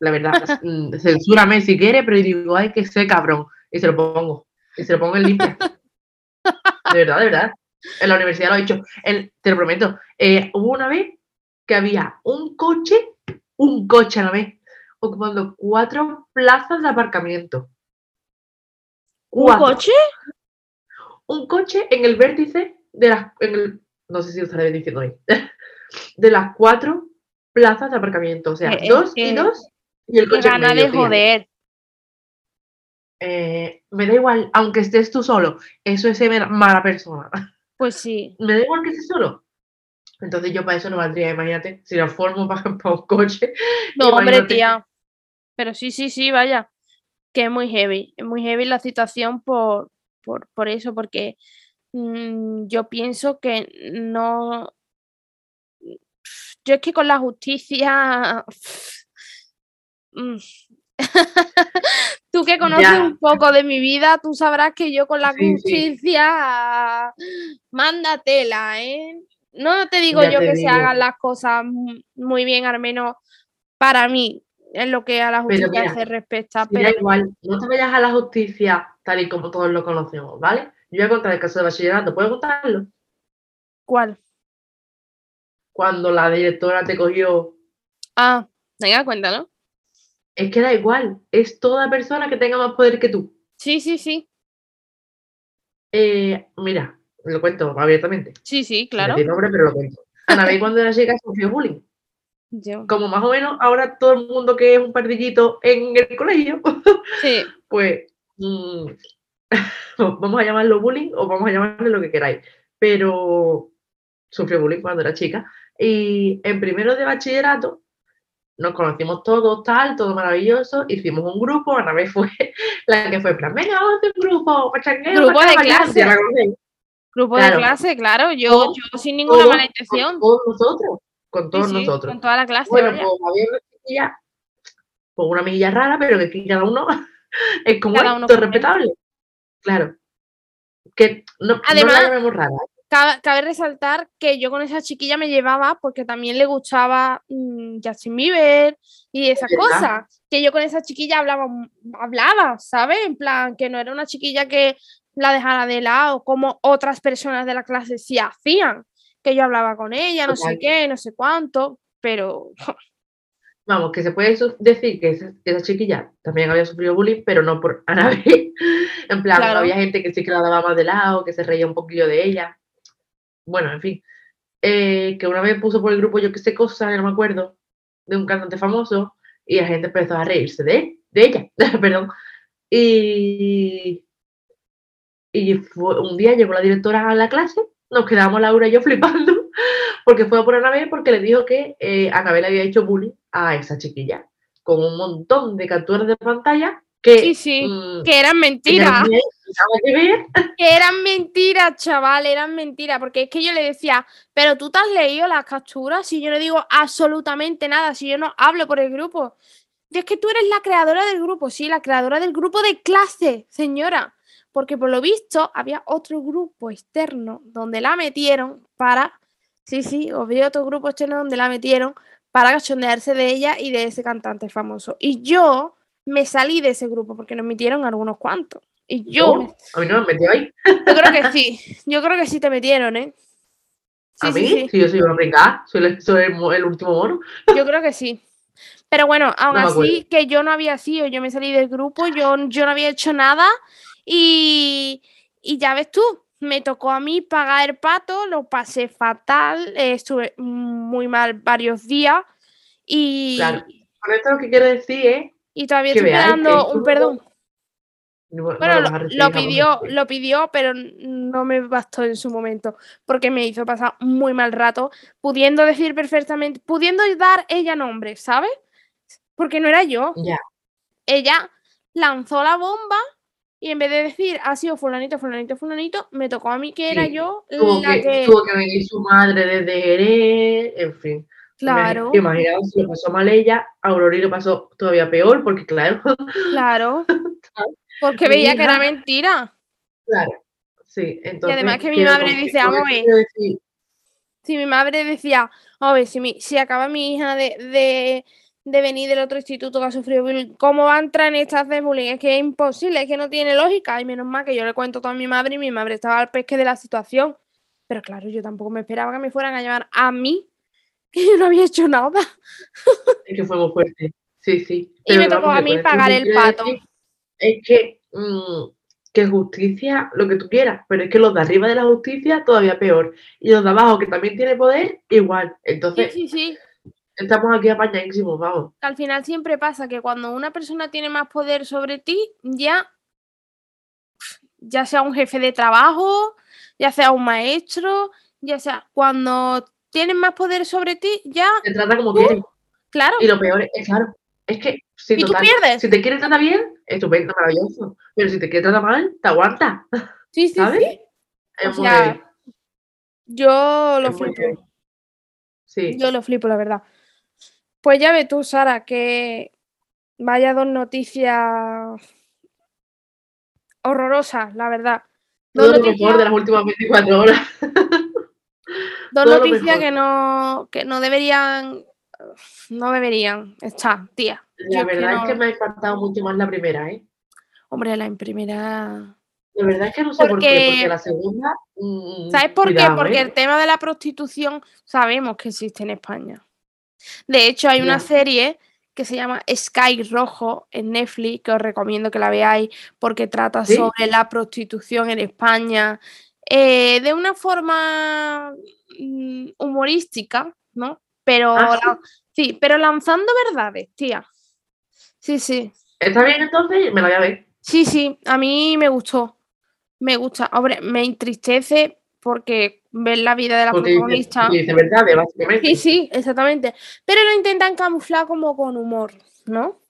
La verdad, *laughs* mm, censúrame si quiere, pero digo, ay, que sé, cabrón. Y se lo pongo. Y se lo pongo en limpia. De verdad, de verdad. En la universidad lo he hecho. te lo prometo. Eh, hubo una vez que había un coche, un coche a la vez, ocupando cuatro plazas de aparcamiento. ¿Un coche? Un coche en el vértice de las. En el, no sé si lo estaré diciendo ahí. *laughs* De las cuatro plazas de aparcamiento. O sea, eh, dos y dos. Y el coche. Gana de joder. Eh, me da igual, aunque estés tú solo. Eso es ser mala persona. *laughs* Pues sí. Me da igual que estés solo. Entonces yo para eso no valdría, imagínate, si lo formo *laughs* para, un coche. No, hombre, tía. Pero sí, sí, sí, vaya. Que es muy heavy. Es muy heavy la situación por, por, eso, porque mm, yo pienso que no. Yo es que con la justicia. *laughs* Mm, *laughs* tú que conoces un poco de mi vida, tú sabrás que yo con la justicia manda tela, ¿eh? No te digo yo que se hagan las cosas muy bien, al menos para mí, en lo que a la justicia se respecta. Pero igual, no te vayas a la justicia tal y como todos lo conocemos, ¿vale? Yo voy a contar el caso de bachillerato, ¿puedes contarlo? ¿Cuál? Cuando la directora te cogió. Ah, venga, cuéntalo. Es que da igual, es toda persona que tenga más poder que tú. Sí, sí, sí. Eh, mira, lo cuento abiertamente. Sí, sí, claro. No nombre, pero lo cuento. Anabel cuando era chica sufrió bullying. Como más o menos ahora todo el mundo que es un pardillito en el colegio, *laughs* sí. pues mm, *laughs* vamos a llamarlo bullying o vamos a llamarle lo que queráis. Pero sufrió bullying cuando era chica. Y en primero de bachillerato nos conocimos todos, tal, todo maravilloso, hicimos un grupo, Anabel fue *laughs* la que fue en plan, venga, vamos a hacer un grupo, Grupo de clase. Grupo de clase, claro, yo, yo sin ninguna mala intención. Todos nosotros, con todos nosotros. Con toda la clase. Bueno, pues había una amiguilla, pues una amiguilla rara, pero que cada uno *laughs* es como esto, respetable. Claro. Que no, Además, no la llamemos rara. ¿eh? cabe, resaltar que yo con esa chiquilla me llevaba porque también le gustaba mm, Justin Bieber y esas cosas. Que yo con esa chiquilla hablaba, hablaba, ¿sabes? En plan, que no era una chiquilla que la dejara de lado, como otras personas de la clase sí hacían. Que yo hablaba con ella, no sé qué, no sé cuánto, pero. *laughs* Vamos, que se puede decir que esa, chiquilla también había sufrido bullying, pero no por *laughs* Anabel. en plan, había gente que sí que la daba más de lado, que se reía un poquillo de ella bueno, en fin, eh, que una vez puso por el grupo yo que sé cosa, no me acuerdo, de un cantante famoso, y la gente empezó a reírse de, de ella, *laughs* perdón. Y, y fue, un día llegó la directora a la clase, nos quedamos Laura y yo *laughs* flipando, porque fue a por Anabel porque le dijo que eh, Anabel había hecho bullying a esa chiquilla, con un montón de capturas de pantalla que, sí, sí, mm, que eran mentiras. *laughs* Que eran mentiras, chaval, eran mentiras. Porque es que yo le decía, pero tú te has leído las capturas si yo no digo absolutamente nada, si yo no hablo por el grupo. Y es que tú eres la creadora del grupo, sí, la creadora del grupo de clase, señora. Porque por lo visto había otro grupo externo donde la metieron para. Sí, sí, había otro grupo externo donde la metieron para cachondearse de ella y de ese cantante famoso. Y yo me salí de ese grupo porque nos metieron algunos cuantos. Y yo. ¿A mí no me metió ahí? Yo creo que sí. Yo creo que sí te metieron, ¿eh? ¿A mí? Sí, yo soy una rica, soy, el, último mono. Yo creo que sí. Pero bueno, aún así, que yo no había sido, yo me salí del grupo, yo, yo no había hecho nada y, y ya ves tú, me tocó a mí pagar el pato, lo pasé fatal, estuve muy mal varios días y... Claro, con esto lo que quiero decir es y todavía estoy esperando un perdón. bueno, lo, pidió, lo pidió, pero no me bastó en su momento, porque me hizo pasar muy mal rato, pudiendo decir perfectamente, pudiendo dar ella nombre, ¿sabes? Porque no era yo. Ya. Ella lanzó la bomba y en vez de decir ha sido fulanito, fulanito, fulanito, me tocó a mí que era yo la que, Tuvo que venir su madre desde Jerez, en fin. Claro. Imaginaos si lo pasó mal ella, a Aurori lo pasó todavía peor, porque claro. Claro. *laughs* porque veía que era mentira. Claro. Sí, entonces. Y además que mi madre dice, vamos a ver. Si mi madre decía, a ver, si, mi, si acaba mi hija de, venir del otro instituto que ha sufrido bullying, ¿cómo va a entrar en estas de bullying? Es que es imposible, es que no tiene lógica. Y menos mal que yo le cuento todo a mi madre y mi madre estaba al pesque de la situación. Pero claro, yo tampoco me esperaba que me fueran a llamar a mí *laughs* que yo no había hecho nada. *laughs* Es que fue muy fuerte. Sí, sí. y me tocó a mí pagar el pato. Es que, mm, que justicia, lo que tú quieras, pero es que los de arriba de la justicia todavía peor. Y los de abajo, que también tiene poder, igual. Entonces, sí, sí, estamos aquí apañadísimos, vamos. Al final siempre pasa que cuando una persona tiene más poder sobre ti, ya, ya sea un jefe de trabajo, ya sea un maestro, ya sea cuando tienen más poder sobre ti, ya. Te trata como quieren. Claro. Y lo peor es, claro, es que si, ¿Y tú pierdes? si te quiere tratar bien, estupendo, maravilloso. Pero si te quiere tratar mal, te aguanta. Sí, sí, ¿sabes? sí. Es yo lo flipo. Sí. Yo lo flipo, la verdad. Pues ya ve tú, Sara, que vaya dos noticias horrorosas, la verdad. Dos Todo lo mejor de las últimas 24 horas. *laughs* Dos noticias que no, que no deberían, no deberían estar, tía. La verdad es que, me ha impactado mucho más la primera, ¿eh? Hombre, la primera. La verdad es que no sé por qué, porque la segunda. Mm, ¿Sabes por qué? Porque ¿eh? el tema de la prostitución sabemos que existe en España. De hecho, hay una serie que se llama Sky Rojo en Netflix, que os recomiendo que la veáis porque trata sobre la prostitución en España eh, de una forma mm, humorística, ¿no? Pero ah, sí. pero lanzando verdades, tía. Sí, sí. ¿Está bien entonces? Me la voy a ver. Sí, sí, a mí me gustó. Me gusta. Hombre, me entristece porque ver la vida de la protagonista. Sí, verdades, básicamente. Sí, sí, exactamente. Pero lo intentan camuflar como con humor, ¿no?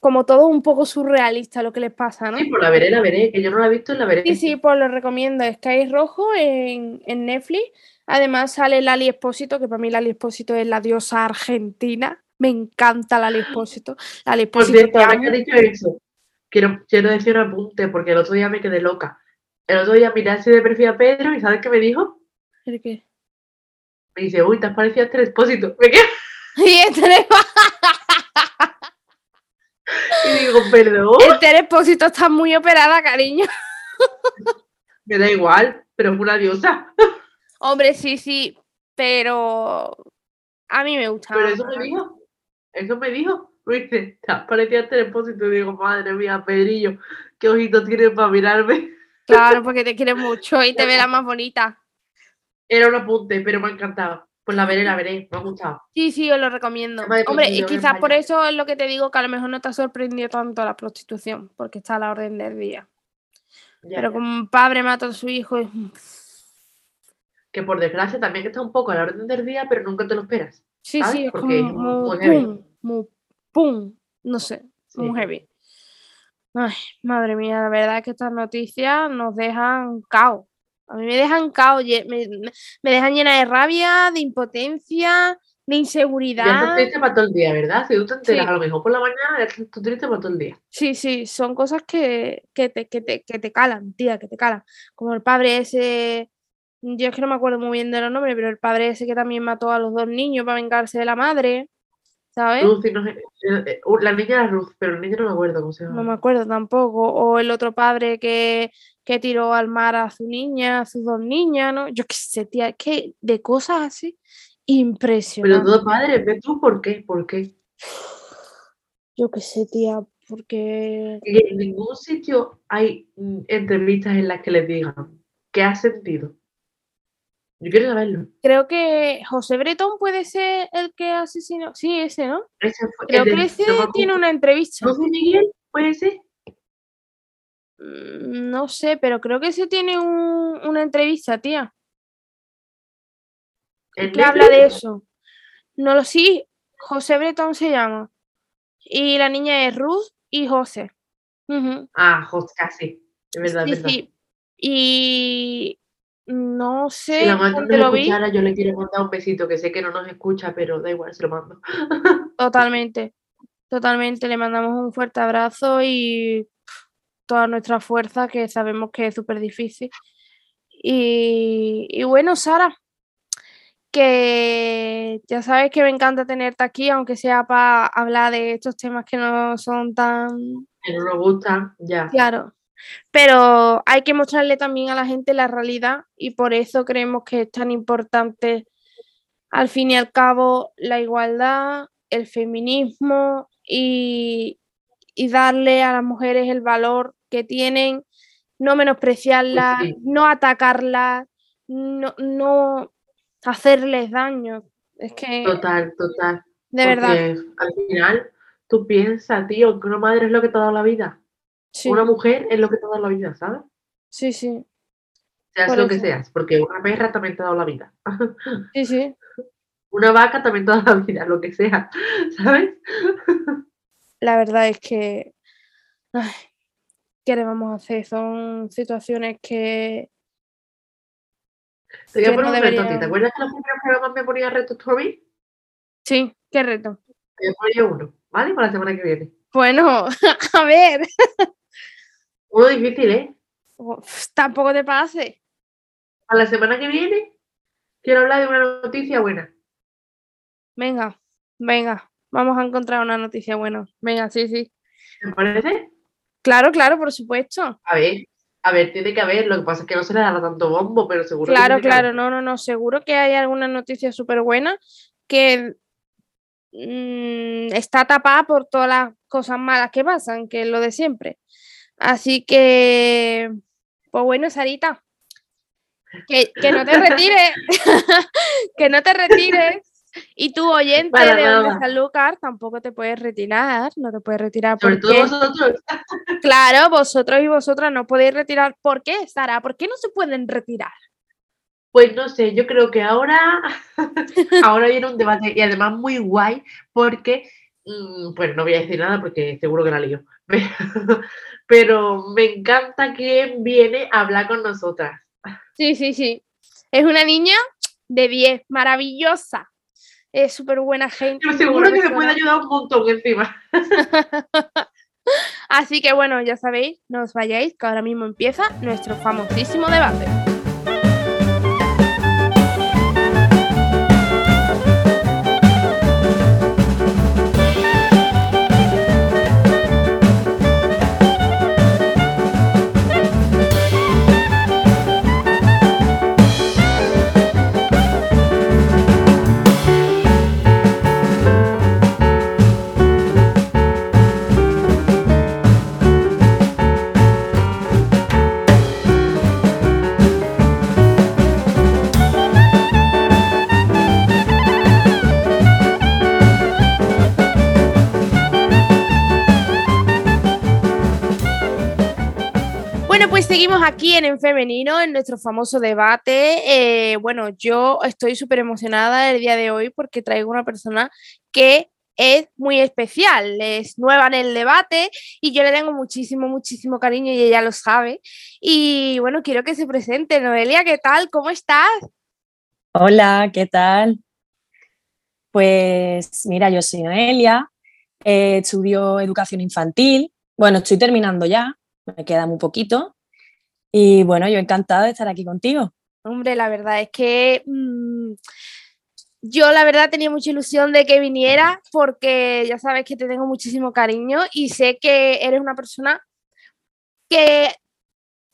como todo un poco surrealista lo que les pasa, ¿no? Sí, pues la veré, la veré, que yo no la he visto, la veré. Sí, sí, pues lo recomiendo. Sky Rojo en, en Netflix. Además sale Lali Espósito, que para mí Lali Espósito es la diosa argentina. Me encanta Lali Espósito. Lali Espósito. Cierto, ahora que dicho eso, quiero, quiero decir un apunte, porque el otro día me quedé loca. El otro día miré así de perfil a Pedro y ¿sabes qué me dijo? ¿El qué? Me dice, uy, te has parecido a este expósito. *laughs* Me quedo *laughs* Y este y digo, perdón. Este Expósito está muy operada, cariño. *laughs* Me da igual, pero es una diosa. Hombre, sí, sí, pero a mí me gusta. Pero eso me dijo. Eso me dijo. Me dice, te has parecido a este expósito. Y digo, madre mía, Pedrillo, qué ojitos tienes para mirarme. Claro, porque te quiere mucho y te ve la más bonita. Era un apunte, pero me ha encantado. Pues la veré, la veré, me ha gustado. Sí, sí, os lo recomiendo. Hombre, y quizás por eso es lo que te digo, que a lo mejor no te ha sorprendido tanto la prostitución, porque está a la orden del día. Ya, Pero ya. como un padre mata a su hijo, Que por desgracia también está un poco a la orden del día, pero nunca te lo esperas. sí, ¿Sabes? sí, es Porque como es muy, pum, muy pum, no sé, Sí. muy heavy. Ay, madre mía, la verdad es que estas noticias nos dejan caos. A mí me dejan caos, me, me- dejan llena de rabia, de impotencia, de Ya inseguridad. estás triste para todo el día, ¿verdad? Si tú te enteras Sí. a lo mejor por la mañana, ya estás triste para todo el día. Sí, sí, son cosas que, que, te, que, te, que te calan, tía, que te calan. Como el padre ese, yo es que no me acuerdo muy bien de los nombres, pero el padre ese que también mató a los dos niños para vengarse de la madre, ¿sabes? Ruth, y no sé- eh, eh, uh, la niña era Ruth, pero el niño no me acuerdo cómo se llama. No me acuerdo tampoco. O el otro padre que, que tiró al mar a su niña, a sus dos niñas, ¿no? Yo qué sé, tía, es que de cosas así, Pero impresionante. todo padre, ¿ves tú por qué? ¿Por qué? Yo qué sé, tía, porque... Y en ningún sitio hay mm, entrevistas en las que les digan qué has sentido. Yo quiero saberlo. Creo que José Bretón puede ser el que asesinó. Sí, ese, ¿no? Ese fue Creo que ese tiene una entrevista. ¿No fue Miguel? ¿Puede ser? Mm, No sé, pero creo que ese tiene un- una entrevista, tía. ¿En que habla de eso. No lo sí, José Bretón se llama. Y la niña es Ruth y José. Ah, Jos, casi. Es verdad, Sí, es verdad. sí. Y no sé Si la dónde nos lo vi. escuchara, yo le quiero mandar un besito, que sé que no nos escucha, pero da igual, se lo mando. *laughs* Totalmente. Totalmente. Le mandamos un fuerte abrazo y toda nuestra fuerza, que sabemos que es súper difícil. Y, y bueno, Sara, que ya sabes que me encanta tenerte aquí, aunque sea para hablar de estos temas que no son tan Que no nos gusta, ya. claros. Pero hay que mostrarle también a la gente la realidad y por eso creemos que es tan importante, al fin y al cabo, la igualdad, el feminismo y, y darle a las mujeres el valor que tienen, no menospreciarlas, sí. no atacarlas, no, no hacerles daño. Es que, Total, total. de verdad, al final, tú piensas, tío, que una madre es lo que te ha dado la vida. sí, Una mujer es lo que te ha dado la vida, ¿sabes? sí, sí, Seas Por lo que seas, porque una perra también te ha dado la vida. *laughs* sí, sí. Una vaca también te ha dado la vida, lo que sea, *laughs* ¿sabes? la verdad es que. ay, ¿Qué le vamos a hacer? Son situaciones que. Te voy a poner no un reto a ti. debería- ¿Te acuerdas que los primeros programas me ponía retos tú a mí? Sí, qué reto. Te voy a poner uno, ¿vale? Para la semana que viene. Bueno, *laughs* a ver, Uno difícil, ¿eh? uf, tampoco te pase. Para la semana que viene quiero hablar de una noticia buena. Venga, venga, vamos a encontrar una noticia buena. Venga, sí, sí. ¿Me parece? Claro, claro, por supuesto. A ver, a ver, tiene que haber. Lo que pasa es que no se le dará tanto bombo, pero seguro que Claro, que claro, haber. no, no, no. Seguro que hay alguna noticia súper buena que mm, está tapada por todas las cosas malas que pasan, que es lo de siempre. Así que, pues bueno, Sarita, que, que no te *laughs* retires, *laughs* que no te retires. Y tu oyente Para de donde nada. Sanlúcar tampoco te puedes retirar, no te puedes retirar Sobre todo porque, vosotros. *laughs* claro, vosotros y vosotras no podéis retirar. ¿Por qué, Sara? ¿Por qué no se pueden retirar? Pues no sé, yo creo que ahora, *laughs* ahora viene un debate y además muy guay porque, mm, bueno, no voy a decir nada porque seguro que la lío, pero, *laughs* pero me encanta quién viene a hablar con nosotras. Sí, sí, sí. Es una niña de 10, maravillosa. Es súper buena gente. Muy seguro que me puede ayudar un montón encima. *laughs* Así que bueno, ya sabéis, no os vayáis, que ahora mismo empieza nuestro famosísimo debate. Seguimos aquí en En Femenino, en nuestro famoso debate. Eh, bueno, yo estoy súper emocionada el día de hoy porque traigo una persona que es muy especial, es nueva en el debate y yo le tengo muchísimo, muchísimo cariño y ella lo sabe. Y bueno, quiero que se presente. Noelia, ¿qué tal? ¿Cómo estás? Hola, ¿qué tal? Pues mira, yo soy Noelia, eh, estudio educación infantil. Bueno, estoy terminando ya, me queda muy poquito. Y bueno, yo encantada de estar aquí contigo. Hombre, la verdad es que mm, yo la verdad tenía mucha ilusión de que viniera porque ya sabes que te tengo muchísimo cariño y sé que eres una persona que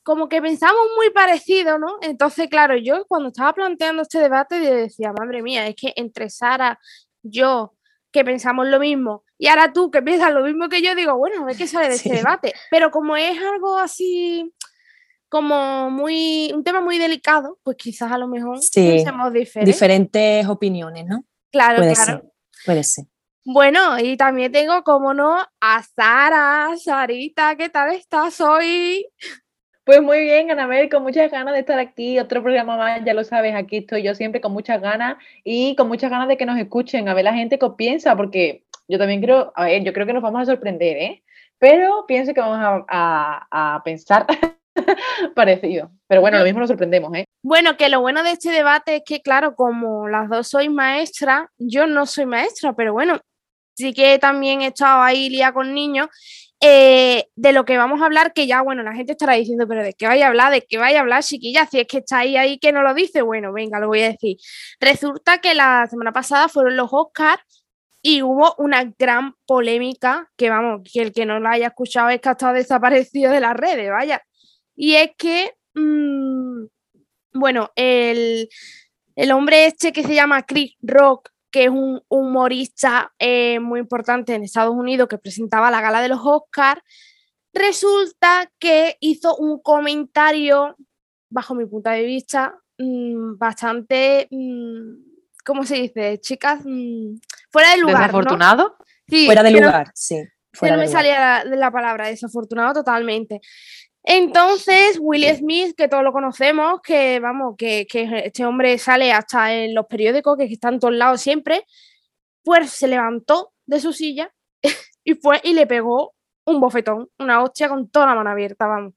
como que pensamos muy parecido, ¿no? Entonces, claro, yo cuando estaba planteando este debate decía, madre mía, es que entre Sara, yo, que pensamos lo mismo, y ahora tú que piensas lo mismo que yo, digo, bueno, a ver qué sale de este debate. Pero como es algo así como muy, un tema muy delicado, pues quizás a lo mejor sí, diferentes. opiniones, ¿no? Claro, puede claro. Ser, puede ser. Bueno, y también tengo, como no, a Sara, Sarita, ¿qué tal estás hoy? Pues muy bien, Anabel, con muchas ganas de estar aquí, otro programa más, ya lo sabes, aquí estoy yo siempre con muchas ganas y con muchas ganas de que nos escuchen, a ver la gente qué piensa, porque yo también creo, a ver, yo creo que nos vamos a sorprender, ¿eh? Pero pienso que vamos a, a pensar *laughs* *laughs* parecido. Pero bueno, lo mismo nos sorprendemos, ¿eh? Bueno, que lo bueno de este debate es que, claro, como las dos sois maestras, yo no soy maestra, pero bueno, sí que también he estado ahí lía con niños. Eh, de lo que vamos a hablar, que ya, bueno, la gente estará diciendo, pero ¿de qué vaya a hablar? ¿De qué vaya a hablar, chiquilla? Si es que está ahí, ahí que no lo dice, bueno, venga, lo voy a decir. Resulta que la semana pasada fueron los Oscars y hubo una gran polémica que, vamos, que el que no la haya escuchado es que ha estado desaparecido de las redes, vaya. Y es que, mm, bueno, el, hombre este que se llama Chris Rock, que es un humorista eh, muy importante en Estados Unidos que presentaba la gala de los Oscars, resulta que hizo un comentario, bajo mi punto de vista, mm, bastante, mm, ¿cómo se dice? Chicas, fuera de lugar. ¿Desafortunado? Sí, fuera de lugar, sí. no me salía la, la, palabra desafortunado totalmente. Entonces, Will Smith, que todos lo conocemos, que vamos, que, este hombre sale hasta en los periódicos, que está en todos lados siempre, pues se levantó de su silla *laughs* y fue y le pegó un bofetón, una hostia con toda la mano abierta, vamos.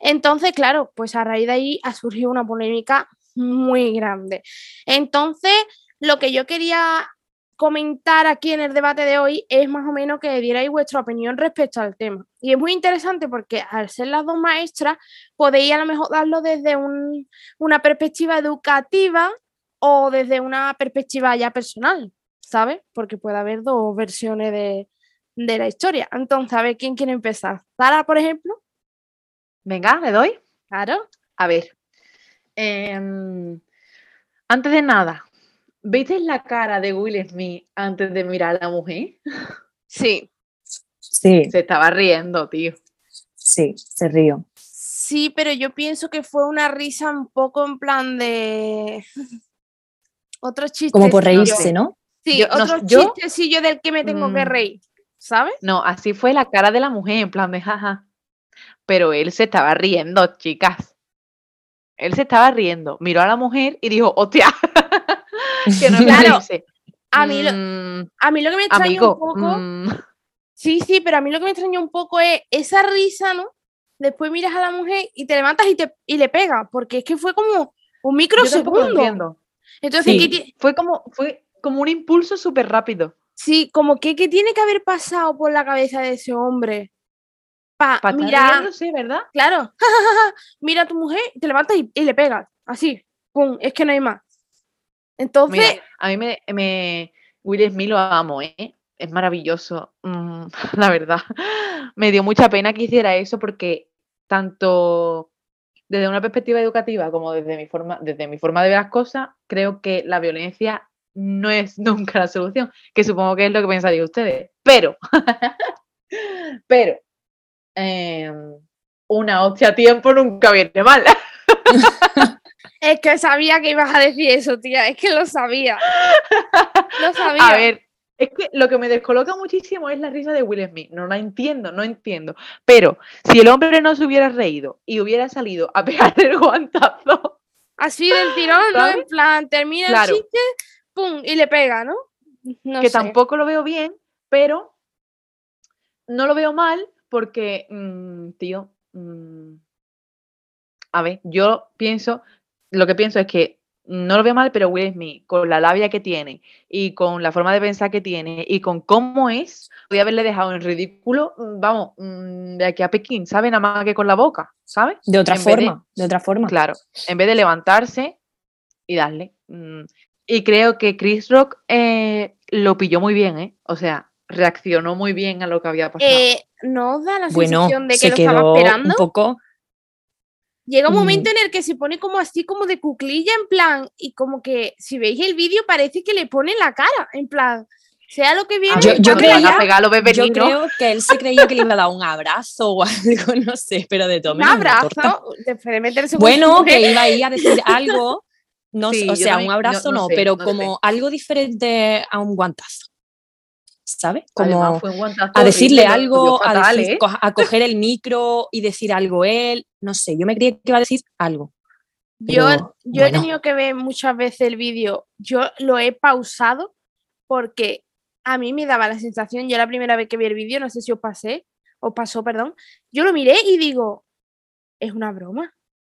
Entonces, claro, pues a raíz de ahí ha surgido una polémica muy grande. Entonces, lo que yo quería comentar aquí en el debate de hoy es más o menos que dierais vuestra opinión respecto al tema. Y es muy interesante porque al ser las dos maestras, podéis a lo mejor darlo desde una perspectiva educativa o desde una perspectiva ya personal, ¿sabes? Porque puede haber dos versiones de, la historia. Entonces, a ver, ¿quién quiere empezar? ¿Sara, por ejemplo? Venga, le doy. Claro. A ver. Em, antes de nada, ¿Viste la cara de Will Smith antes de mirar a la mujer? Sí. Sí. Se estaba riendo, tío. Sí, se rió. Sí, pero yo pienso que fue una risa un poco en plan de. Otro chiste. Como por reírse, ¿no? Sí, otro chistecillo del que me tengo que mm. reír, ¿sabes? No, así fue la cara de la mujer, en plan de jaja. Pero él se estaba riendo, chicas. Él se estaba riendo, miró a la mujer y dijo, hostia. *laughs* que no claro, a mí, lo, mm, a mí lo que me extraña un poco. Mm. Sí, sí, pero a mí lo que me extraña un poco es esa risa, ¿no? Después miras a la mujer y te levantas y, te, y le pega, porque es que fue como un microsegundo. Entonces, fue como fue como un impulso súper rápido. Sí, como que, que tiene que haber pasado por la cabeza de ese hombre. Pa, pa mira, ¿verdad? Claro. *laughs* mira a tu mujer, te levantas y, y le pegas. Así. Pum, es que no hay más. Entonces. a mí me, me. Will Smith lo amo, ¿eh? Es maravilloso, mm, *laughs* la verdad. Me dio mucha pena que hiciera eso porque tanto desde una perspectiva educativa como desde mi forma, desde mi forma de ver las cosas, creo que la violencia no es *laughs* nunca la solución, que supongo que es lo que pensarían ustedes. Pero, *laughs* pero, em, una hostia a tiempo nunca viene mal. Es que sabía que ibas a decir eso, tía. Es que lo sabía. *laughs* Lo sabía. A ver, Es que lo que me descoloca muchísimo es la risa de Will Smith. No la entiendo, no entiendo. Pero si el hombre no se hubiera reído y hubiera salido a pegarle el guantazo. Así del tirón, ¿no? En plan, termina Claro. el chiste, pum, y le pega, ¿no? No que sé. tampoco lo veo bien, pero no lo veo mal porque, mm, tío, mm, a ver, yo pienso, lo que pienso es que no lo veo mal, pero Will Smith, con la labia que tiene y con la forma de pensar que tiene y con cómo es, podía haberle dejado en ridículo, mm, vamos, mm, de aquí a Pekín, ¿sabe? Nada más que con la boca, ¿sabes? De otra En vez de- forma, de, otra forma. Claro, en vez de levantarse y darle. mm, Y creo que Chris Rock eh, lo pilló muy bien, ¿eh? O sea, reaccionó muy bien a lo que había pasado. Eh, ¿No os da la Bueno, sensación de que se lo estaba quedó esperando? un poco. Llega un Mm. momento en el que se pone como así, como de cuclilla, en plan, y como que si veis el vídeo parece que le pone la cara, en plan, sea lo que viene. A Yo- yo creía- a Yo creo que él se creía que le iba a dar un abrazo o *laughs* algo, no sé, pero de todo un abrazo, después de meterse Bueno, que iba ahí a decir *laughs* algo, no, Sí, o sea, también- un abrazo no- no no, sé, pero no como algo diferente a un guantazo. ¿Sabes? Como a decirle horrible, algo, a, decir- ¿eh? a coger el micro y decir algo él, no sé, yo me creía que iba a decir algo. Yo, pero yo he bueno. tenido que ver muchas veces el vídeo, yo lo he pausado porque a mí me daba la sensación, yo la primera vez que vi el vídeo, no sé si os pasé, os pasó, perdón, yo lo miré y digo, es una broma,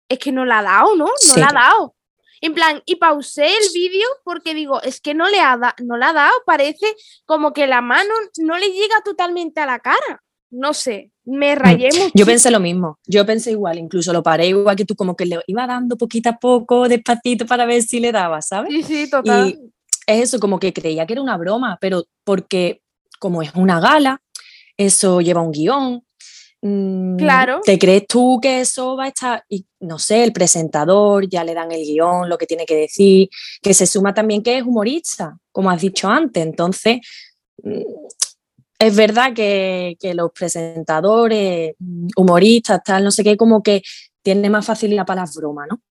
es que no la ha dado, ¿no? No Sí. la ha dado. En plan, y pausé el vídeo porque digo, es que no le ha da- no la ha dado, parece como que la mano no le llega totalmente a la cara. No sé, me rayé mucho. Mm, Yo pensé lo mismo, yo pensé igual, incluso lo paré igual que tú, como que le iba dando poquito a poco, despacito para ver si le daba, ¿sabes? Sí, sí, total. Y es eso, como que creía que era una broma, pero porque como es una gala, eso lleva un guion. Mm, Claro. ¿Te crees tú que eso va a estar? Y no sé, el presentador, ya le dan el guion, lo que tiene que decir, que se suma también que es humorista, como has dicho antes. Entonces, mm, es verdad que, que los presentadores, mm, humoristas, tal, no sé qué, como que tienen más facilidad para las bromas, ¿no?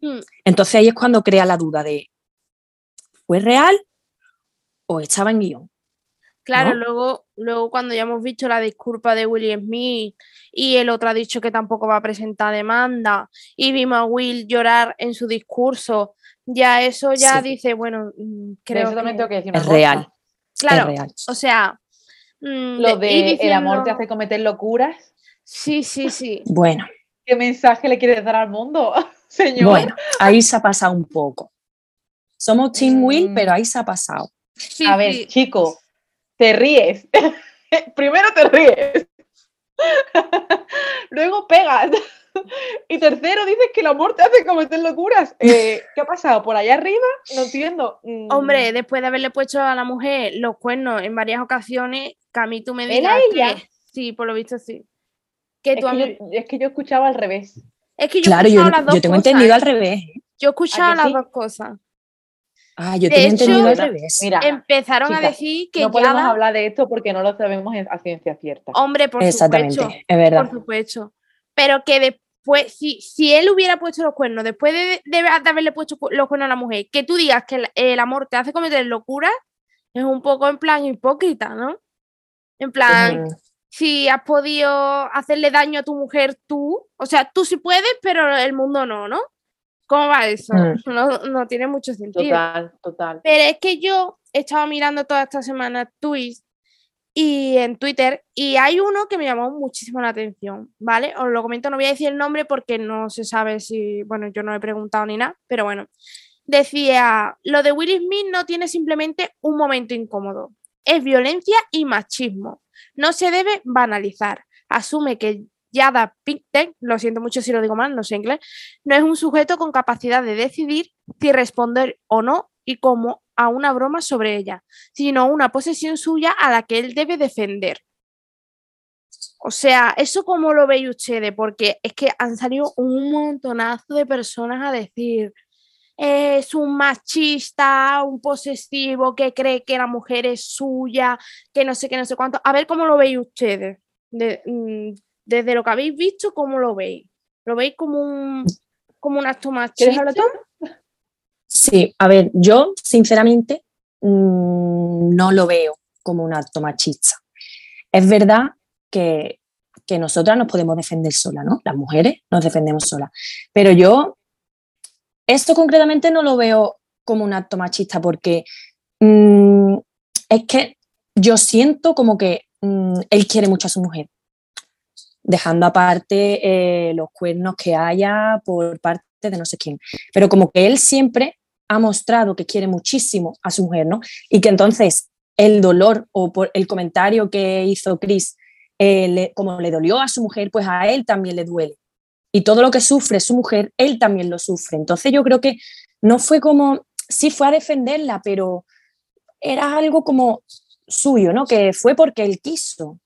Mm. Entonces ahí es cuando crea la duda de, ¿fue real o estaba en guion? Claro, ¿no? luego, luego cuando ya hemos visto la disculpa de Will Smith y el otro ha dicho que tampoco va a presentar demanda y vimos a Will llorar en su discurso, ya eso ya Sí. dice, bueno, mm, creo eso que- tengo que decir una Es cosa. real, Claro, es real. o sea, mm, Lo de- el amor te hace cometer locuras. Sí, sí, sí. Bueno, ¿Qué mensaje le quieres dar al mundo, *laughs* señor? bueno, ahí se ha pasado un poco. Somos Team Will, Mm. pero ahí se ha pasado. sí, A ver, sí. chico, te ríes. *laughs* Primero te ríes. *laughs* Luego pegas. *laughs* Y tercero dices que el amor te hace cometer locuras. Eh, ¿Qué ha pasado? ¿Por allá arriba? No entiendo. Mm, Hombre, después de haberle puesto a la mujer los cuernos en varias ocasiones, que a mí tú me ¿Era digas ella? que- sí, por lo visto sí. Que es, tú a que mí- yo, es que yo escuchaba al revés. es que yo he Claro, yo, escuchado las dos yo tengo cosas, entendido ¿eh? al revés. Yo he escuchado que las sí? dos cosas. Ah, yo De tengo entendido al hecho, revés. Mira, Empezaron a decir que no podemos Yada- hablar de esto porque no lo sabemos a ciencia cierta. hombre, por Exactamente, supuesto, es verdad. por supuesto. Pero que después, si, si él hubiera puesto los cuernos, después de, de- de haberle puesto los cuernos a la mujer, que tú digas que el, el amor te hace cometer locuras, es un poco en plan hipócrita, ¿no? En plan, Mm, si has podido hacerle daño a tu mujer tú, o sea, tú sí puedes, pero el mundo no, ¿no? ¿Cómo va eso? Mm. *laughs* No, no tiene mucho sentido. Total, total. Pero es que yo he estado mirando toda esta semana tweets y en Twitter y hay uno que me llamó muchísimo la atención, ¿vale? Os lo comento, no voy a decir el nombre porque no se sabe si, bueno, yo no he preguntado ni nada, pero bueno. Decía, lo de Will Smith no tiene simplemente un momento incómodo, es violencia y machismo. No se debe banalizar. Asume que Yada Pinkett, lo siento mucho si lo digo mal, no sé inglés, no es un sujeto con capacidad de decidir si responder o no y cómo a una broma sobre ella, sino una posesión suya a la que él debe defender. O sea, ¿eso cómo lo veis ustedes? Porque es que han salido un montonazo de personas a decir, es un machista, un posesivo que cree que la mujer es suya, que no sé qué, no sé cuánto. A ver cómo lo veis ustedes. De- mm, desde lo que habéis visto, ¿cómo lo veis? ¿Lo veis como un, como un acto ¿Quieres machista? Sí, a ver, yo sinceramente mm, no lo veo como un acto machista. Es verdad que, que nosotras nos podemos defender solas, ¿no? Las mujeres nos defendemos solas. Pero yo esto concretamente no lo veo como un acto machista porque mm, es que yo siento como que mm, él quiere mucho a su mujer, dejando aparte eh, los cuernos que haya por parte de no sé quién, pero como que él siempre ha mostrado que quiere muchísimo a su mujer, ¿no? Y que entonces el dolor o por el comentario que hizo Chris, eh, como le dolió a su mujer, pues a él también le duele. Y todo lo que sufre su mujer, él también lo sufre. Entonces yo creo que no fue como, sí fue a defenderla, pero era algo como suyo, ¿no? Que fue porque él quiso.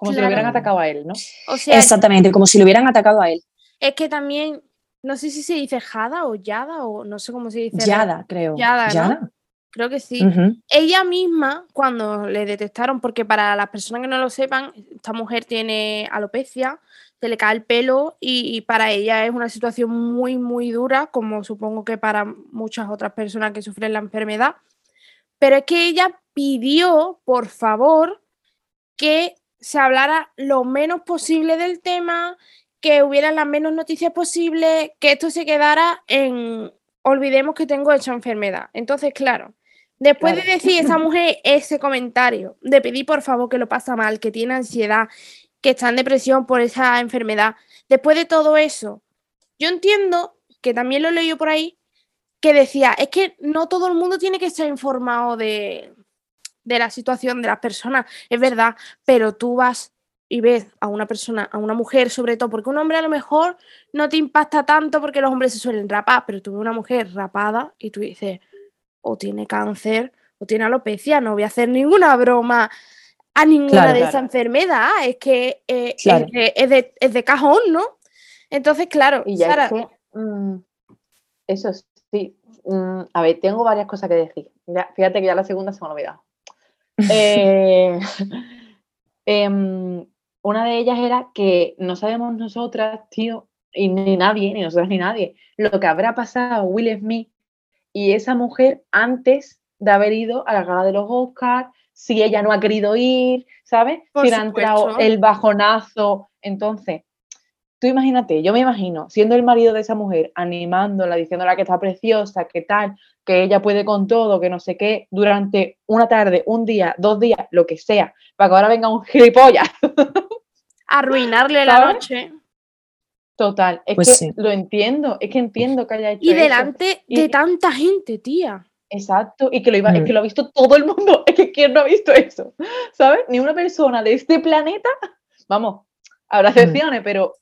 Como si lo hubieran atacado a él, ¿no? O sea, Exactamente, como si lo hubieran atacado a él. Es que también, no sé si se dice Jada o Yada o no sé cómo se dice. Yada, creo. Yada, Creo que sí. Ella misma, cuando le detectaron, porque para las personas que no lo sepan, esta mujer tiene alopecia, se le cae el pelo y, para ella es una situación muy, muy dura, como supongo que para muchas otras personas que sufren la enfermedad. Pero es que ella pidió, por favor, que se hablara lo menos posible del tema, que hubiera las menos noticias posibles, que esto se quedara en olvidemos que tengo esa enfermedad. Entonces, claro, después de decir esa *laughs* mujer ese comentario, de pedir por favor que lo pasa mal, que tiene ansiedad, que está en depresión por esa enfermedad. Después de todo eso, yo entiendo, que también lo leí por ahí, que decía, es que no todo el mundo tiene que estar informado de, de la situación de las personas, es verdad, pero tú vas y ves a una persona, a una mujer sobre todo, porque un hombre a lo mejor no te impacta tanto porque los hombres se suelen rapar, pero tú ves una mujer rapada y tú dices, o tiene cáncer o tiene alopecia, no voy a hacer ninguna broma a ninguna de esa enfermedad. Es que eh, es, de, cajón, ¿no? Entonces, claro, y ya mm, eso sí. Mm, a ver, tengo varias cosas que decir. fíjate que ya la segunda se me ha olvidado. Eh, *laughs* em, una de ellas era que no sabemos nosotras, tío, y ni nadie, ni nosotras ni nadie, lo que habrá pasado a Will Smith y esa mujer antes de haber ido a la gala de los Oscars, si ella no ha querido ir, ¿sabes? si le ha entrado el bajonazo. Entonces, tú imagínate, yo me imagino siendo el marido de esa mujer, animándola, diciéndola que está preciosa, que tal, que ella puede con todo, que no sé qué, durante una tarde, un día, dos días, lo que sea, para que ahora venga un gilipollas. *laughs* Arruinarle la noche. Total, es pues que lo entiendo, es que entiendo que haya hecho Y delante de tanta gente, tía. Exacto, y que lo iba, es que mm. lo ha visto todo el mundo, *laughs* es que ¿quién no ha visto eso? ¿Sabes? Ni una persona de este planeta, vamos, habrá mm. excepciones, pero...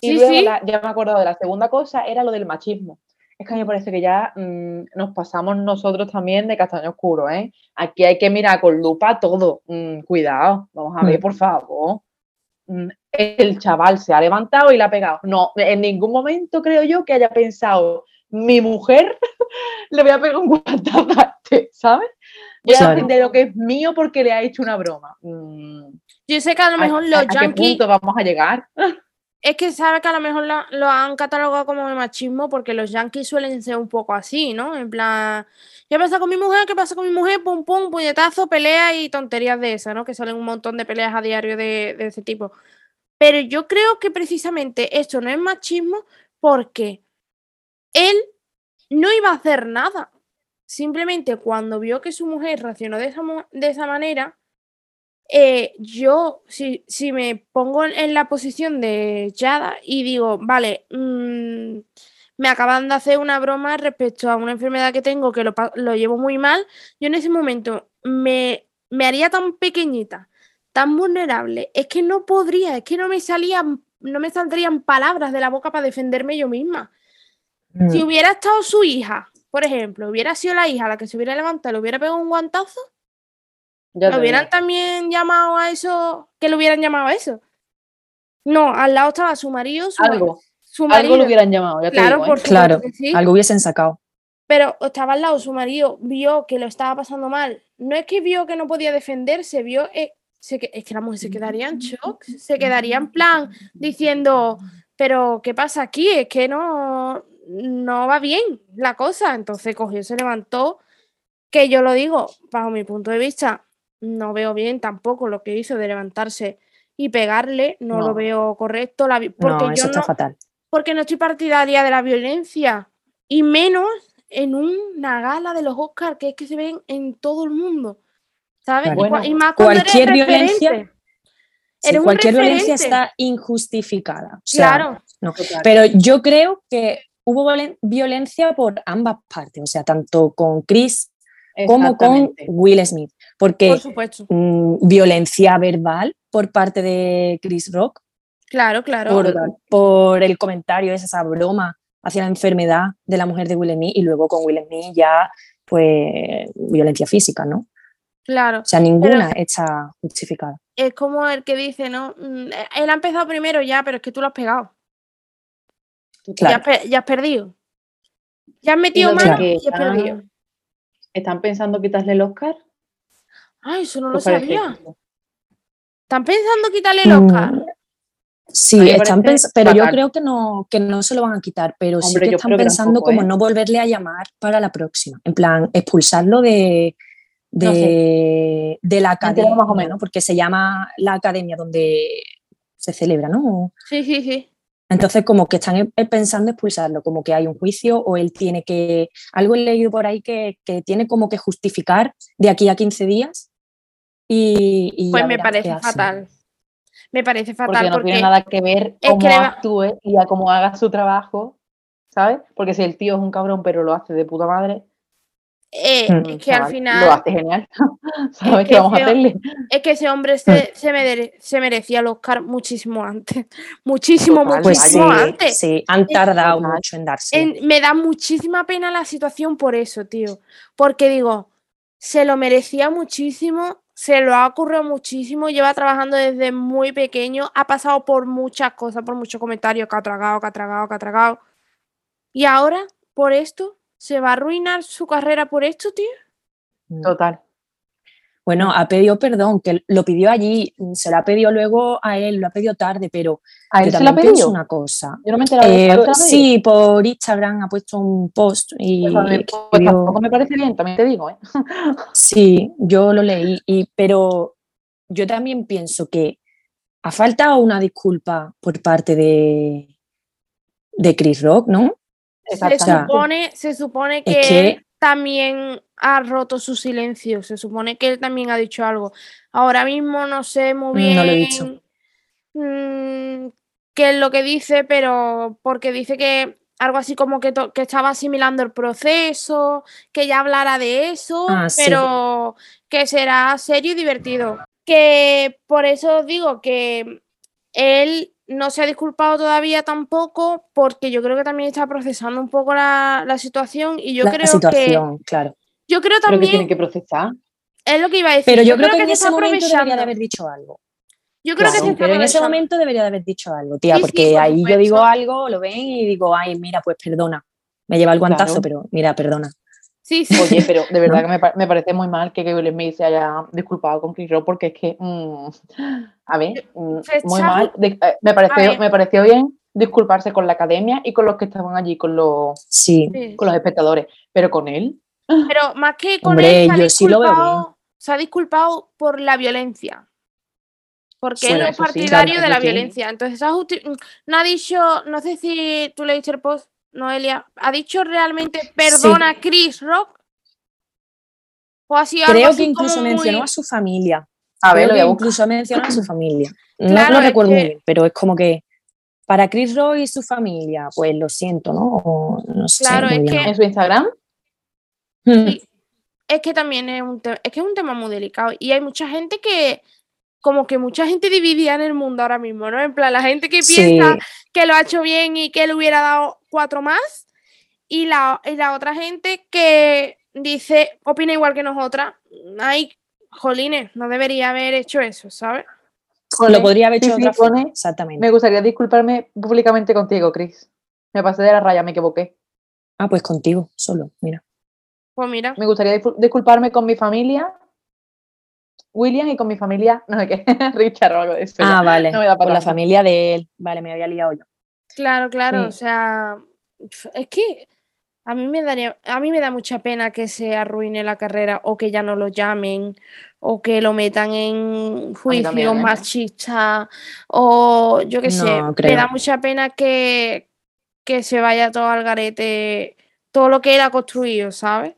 Y luego ya me he acordado de la segunda cosa, era lo del machismo. Es que a mí me parece que ya mm, nos pasamos nosotros también de castaño oscuro, ¿eh? Aquí hay que mirar con lupa todo. cuidado, vamos a ver, por favor. El chaval se ha levantado y la ha pegado. No, en ningún momento creo yo que haya pensado, mi mujer *laughs* le voy a pegar un guantazo ¿sabes? Voy a defender lo que es mío porque le ha hecho una broma. Mm. Yo sé que a lo mejor los yankees. ¿A qué punto vamos a llegar? *laughs* Es que sabe que a lo mejor lo, han catalogado como machismo porque los yankees suelen ser un poco así, ¿no? En plan, ¿qué pasa con mi mujer? ¿Qué pasa con mi mujer? Pum, pum, puñetazo, pelea y tonterías de esas, ¿no? Que salen un montón de peleas a diario de, de ese tipo. Pero yo creo que precisamente esto no es machismo porque él no iba a hacer nada. Simplemente cuando vio que su mujer reaccionó de esa, de esa manera, eh, yo, si, si, me pongo en la posición de Yada y digo, vale, mm, me acaban de hacer una broma respecto a una enfermedad que tengo que lo, lo llevo muy mal, yo en ese momento me, me, haría tan pequeñita, tan vulnerable, es que no podría, es que no me salían, no me saldrían palabras de la boca para defenderme yo misma. Si mm. hubiera estado su hija, por ejemplo, hubiera sido la hija la que se hubiera levantado, le hubiera pegado un guantazo, ¿lo hubieran también llamado a eso? ¿Que lo hubieran llamado a eso? No, al lado estaba su marido, su, algo, su marido. Algo lo hubieran llamado, ya claro, por ¿eh? Claro, algo hubiesen sacado. Pero estaba al lado, su marido vio que lo estaba pasando mal. No es que vio que no podía defenderse, vio eh, es que la mujer se quedaría en shock, se quedaría en plan diciendo, pero ¿qué pasa aquí? Es que no, no va bien la cosa. Entonces cogió, se levantó Que yo lo digo, bajo mi punto de vista, no veo bien tampoco lo que hizo de levantarse y pegarle, no, lo veo correcto, la porque no, eso yo está no, fatal. porque no estoy partidaria de la violencia y menos en una gala de los Oscars que es que se ven en todo el mundo, ¿sabes? Y cua- Bueno, y, más eres cualquier violencia-. Sí, Eres un cualquier violencia está injustificada. o sea, Claro, no. Pero yo creo que hubo violen- violencia por ambas partes, o sea, tanto con Chris como con. Will Smith, porque por supuesto. mm, violencia verbal por parte de Chris Rock, Claro, claro. por, por el comentario, esa, esa broma hacia la enfermedad de la mujer de Will Smith y luego con Will Smith ya, pues, violencia física, ¿no? Claro. O sea, ninguna está justificada. Es como el que dice, ¿no? Mm, Él ha empezado primero ya, pero es que tú lo has pegado. Ya, has, pe- ya has perdido. Ya has metido mano y has perdido. ¿Están pensando quitarle el Oscar? Ay, eso no lo Pues parece sabía. ¿Están pensando quitarle el Oscar? Mm, Sí, están parece pens- pero yo creo que no, que no se lo van a quitar, pero sí que están pensando como ¿eh? no volverle a llamar para la próxima. En plan, expulsarlo de, de, No de la academia, más o menos. ¿no? porque se llama la academia donde se celebra, ¿no? Sí, sí, sí. Entonces, como que están e- pensando expulsarlo, como que hay un juicio o él tiene que. Algo he leído por ahí que, que tiene como que justificar de aquí a 15 días. Y, y Pues me parece fatal. Me parece fatal Porque no tiene nada que ver es cómo que va- actúe y a cómo haga su trabajo, ¿sabes? Porque si el tío es un cabrón pero lo hace de puta madre, eh, Mm, es que al final lo hace genial. *laughs* ¿Sabes que qué vamos a hacerle? es que ese hombre se, se, mere- se merecía el Oscar muchísimo antes. *laughs* Muchísimo, Total, Pues sí, muchísimo antes. sí, han tardado mucho en darse. En- me da muchísima pena la situación por eso, tío. Porque digo, se lo merecía muchísimo, se lo ha ocurrido muchísimo, lleva trabajando desde muy pequeño, ha pasado por muchas cosas, por muchos comentarios que ha tragado, que ha tragado, que ha tragado. Y ahora, por esto, ¿se va a arruinar su carrera por esto, tío? Mm. Total. Bueno, ha pedido perdón, que lo pidió allí, se lo ha pedido luego a él, lo ha pedido tarde, pero ¿A yo él se pedido? una cosa. Yo no me he enterado de Eh, sí, por Instagram ha puesto un post y Pues mí, pues tampoco me parece bien, también te digo, ¿eh? *laughs* Sí, yo lo leí, y, pero yo también pienso que ha faltado una disculpa por parte de, de Chris Rock, ¿no? Se Exactamente. supone, se supone que, Es que- él también ha roto su silencio, se supone que él también ha dicho algo. Ahora mismo no sé muy bien No lo he dicho. mm, qué es lo que dice, pero porque dice que algo así como que, estaba asimilando el proceso, que ya hablara de eso, Ah, sí. pero que será serio y divertido. Que por eso digo que él no se ha disculpado todavía tampoco, porque yo creo que también está procesando un poco la, la situación y yo la creo que claro. Yo creo Pero que también tiene que procesar. es lo que iba a decir. Pero yo, creo que, en se ese momento debería de haber dicho algo. Yo creo que Claro, Pero en ese momento debería de haber dicho algo, tía, Sí, porque por ahí yo digo algo, lo ven y digo, ay, mira, pues perdona. Me lleva el guantazo, Claro. pero mira, perdona. Sí, sí. Oye, pero de *laughs* verdad que me, me parece muy mal que Will Smith se haya disculpado con Chris Rock porque es que, mm, a ver, mm, Se muy mal. De- eh, me, pareció, me pareció bien disculparse con la academia y con los que estaban allí, con los, Sí. con los espectadores, pero con él. Pero más que con Hombre, él, se ha, yo sí lo veo disculpado, se ha disculpado por la violencia. Porque Bueno, él no es sí, partidario claro, de la violencia. Entonces, ha justi- no ha dicho, no sé si tú leíste el post, Noelia, ¿ha dicho realmente perdona a Chris Rock? ¿O ha sido algo creo así que incluso como mencionó muy- a su familia. A ver, Creo lo voy que incluso mencionó a su familia. No, Claro, es recuerdo muy que- bien, pero es como que para Chris Rock y su familia, pues lo siento, ¿no? O no sé. Claro, muy es que- En su Instagram, Mm, Sí. Es que también es un, te- es que es un tema muy delicado. Y hay mucha gente que, como que mucha gente dividida en el mundo ahora mismo, ¿no? En plan, la gente que sí, piensa que lo ha hecho bien y que le hubiera dado cuatro más. Y la, y la otra gente que dice, opina igual que nosotras. Ay, jolines, no debería haber hecho eso, ¿sabes? lo pone- podría haber hecho sí, otra sí, forma. Exactamente. me gustaría disculparme públicamente contigo, Chris. Me pasé de la raya, me equivoqué. Ah, pues contigo, solo, mira. Pues mira, Me gustaría discul- disculparme con mi familia, William, y con mi familia, no sé qué, *laughs* Richard o algo de eso. Ah, ya. vale. no me da Con para la familia de él. Vale, me había liado yo. claro, claro. Sí. O sea, es que, A mí me daría, a mí me da mucha pena que se arruine la carrera o que ya no lo llamen o que lo metan en juicio ¿eh? machista o yo qué sé. No, Me da mucha pena que, que se vaya todo al garete, todo lo que él ha construido, ¿sabes?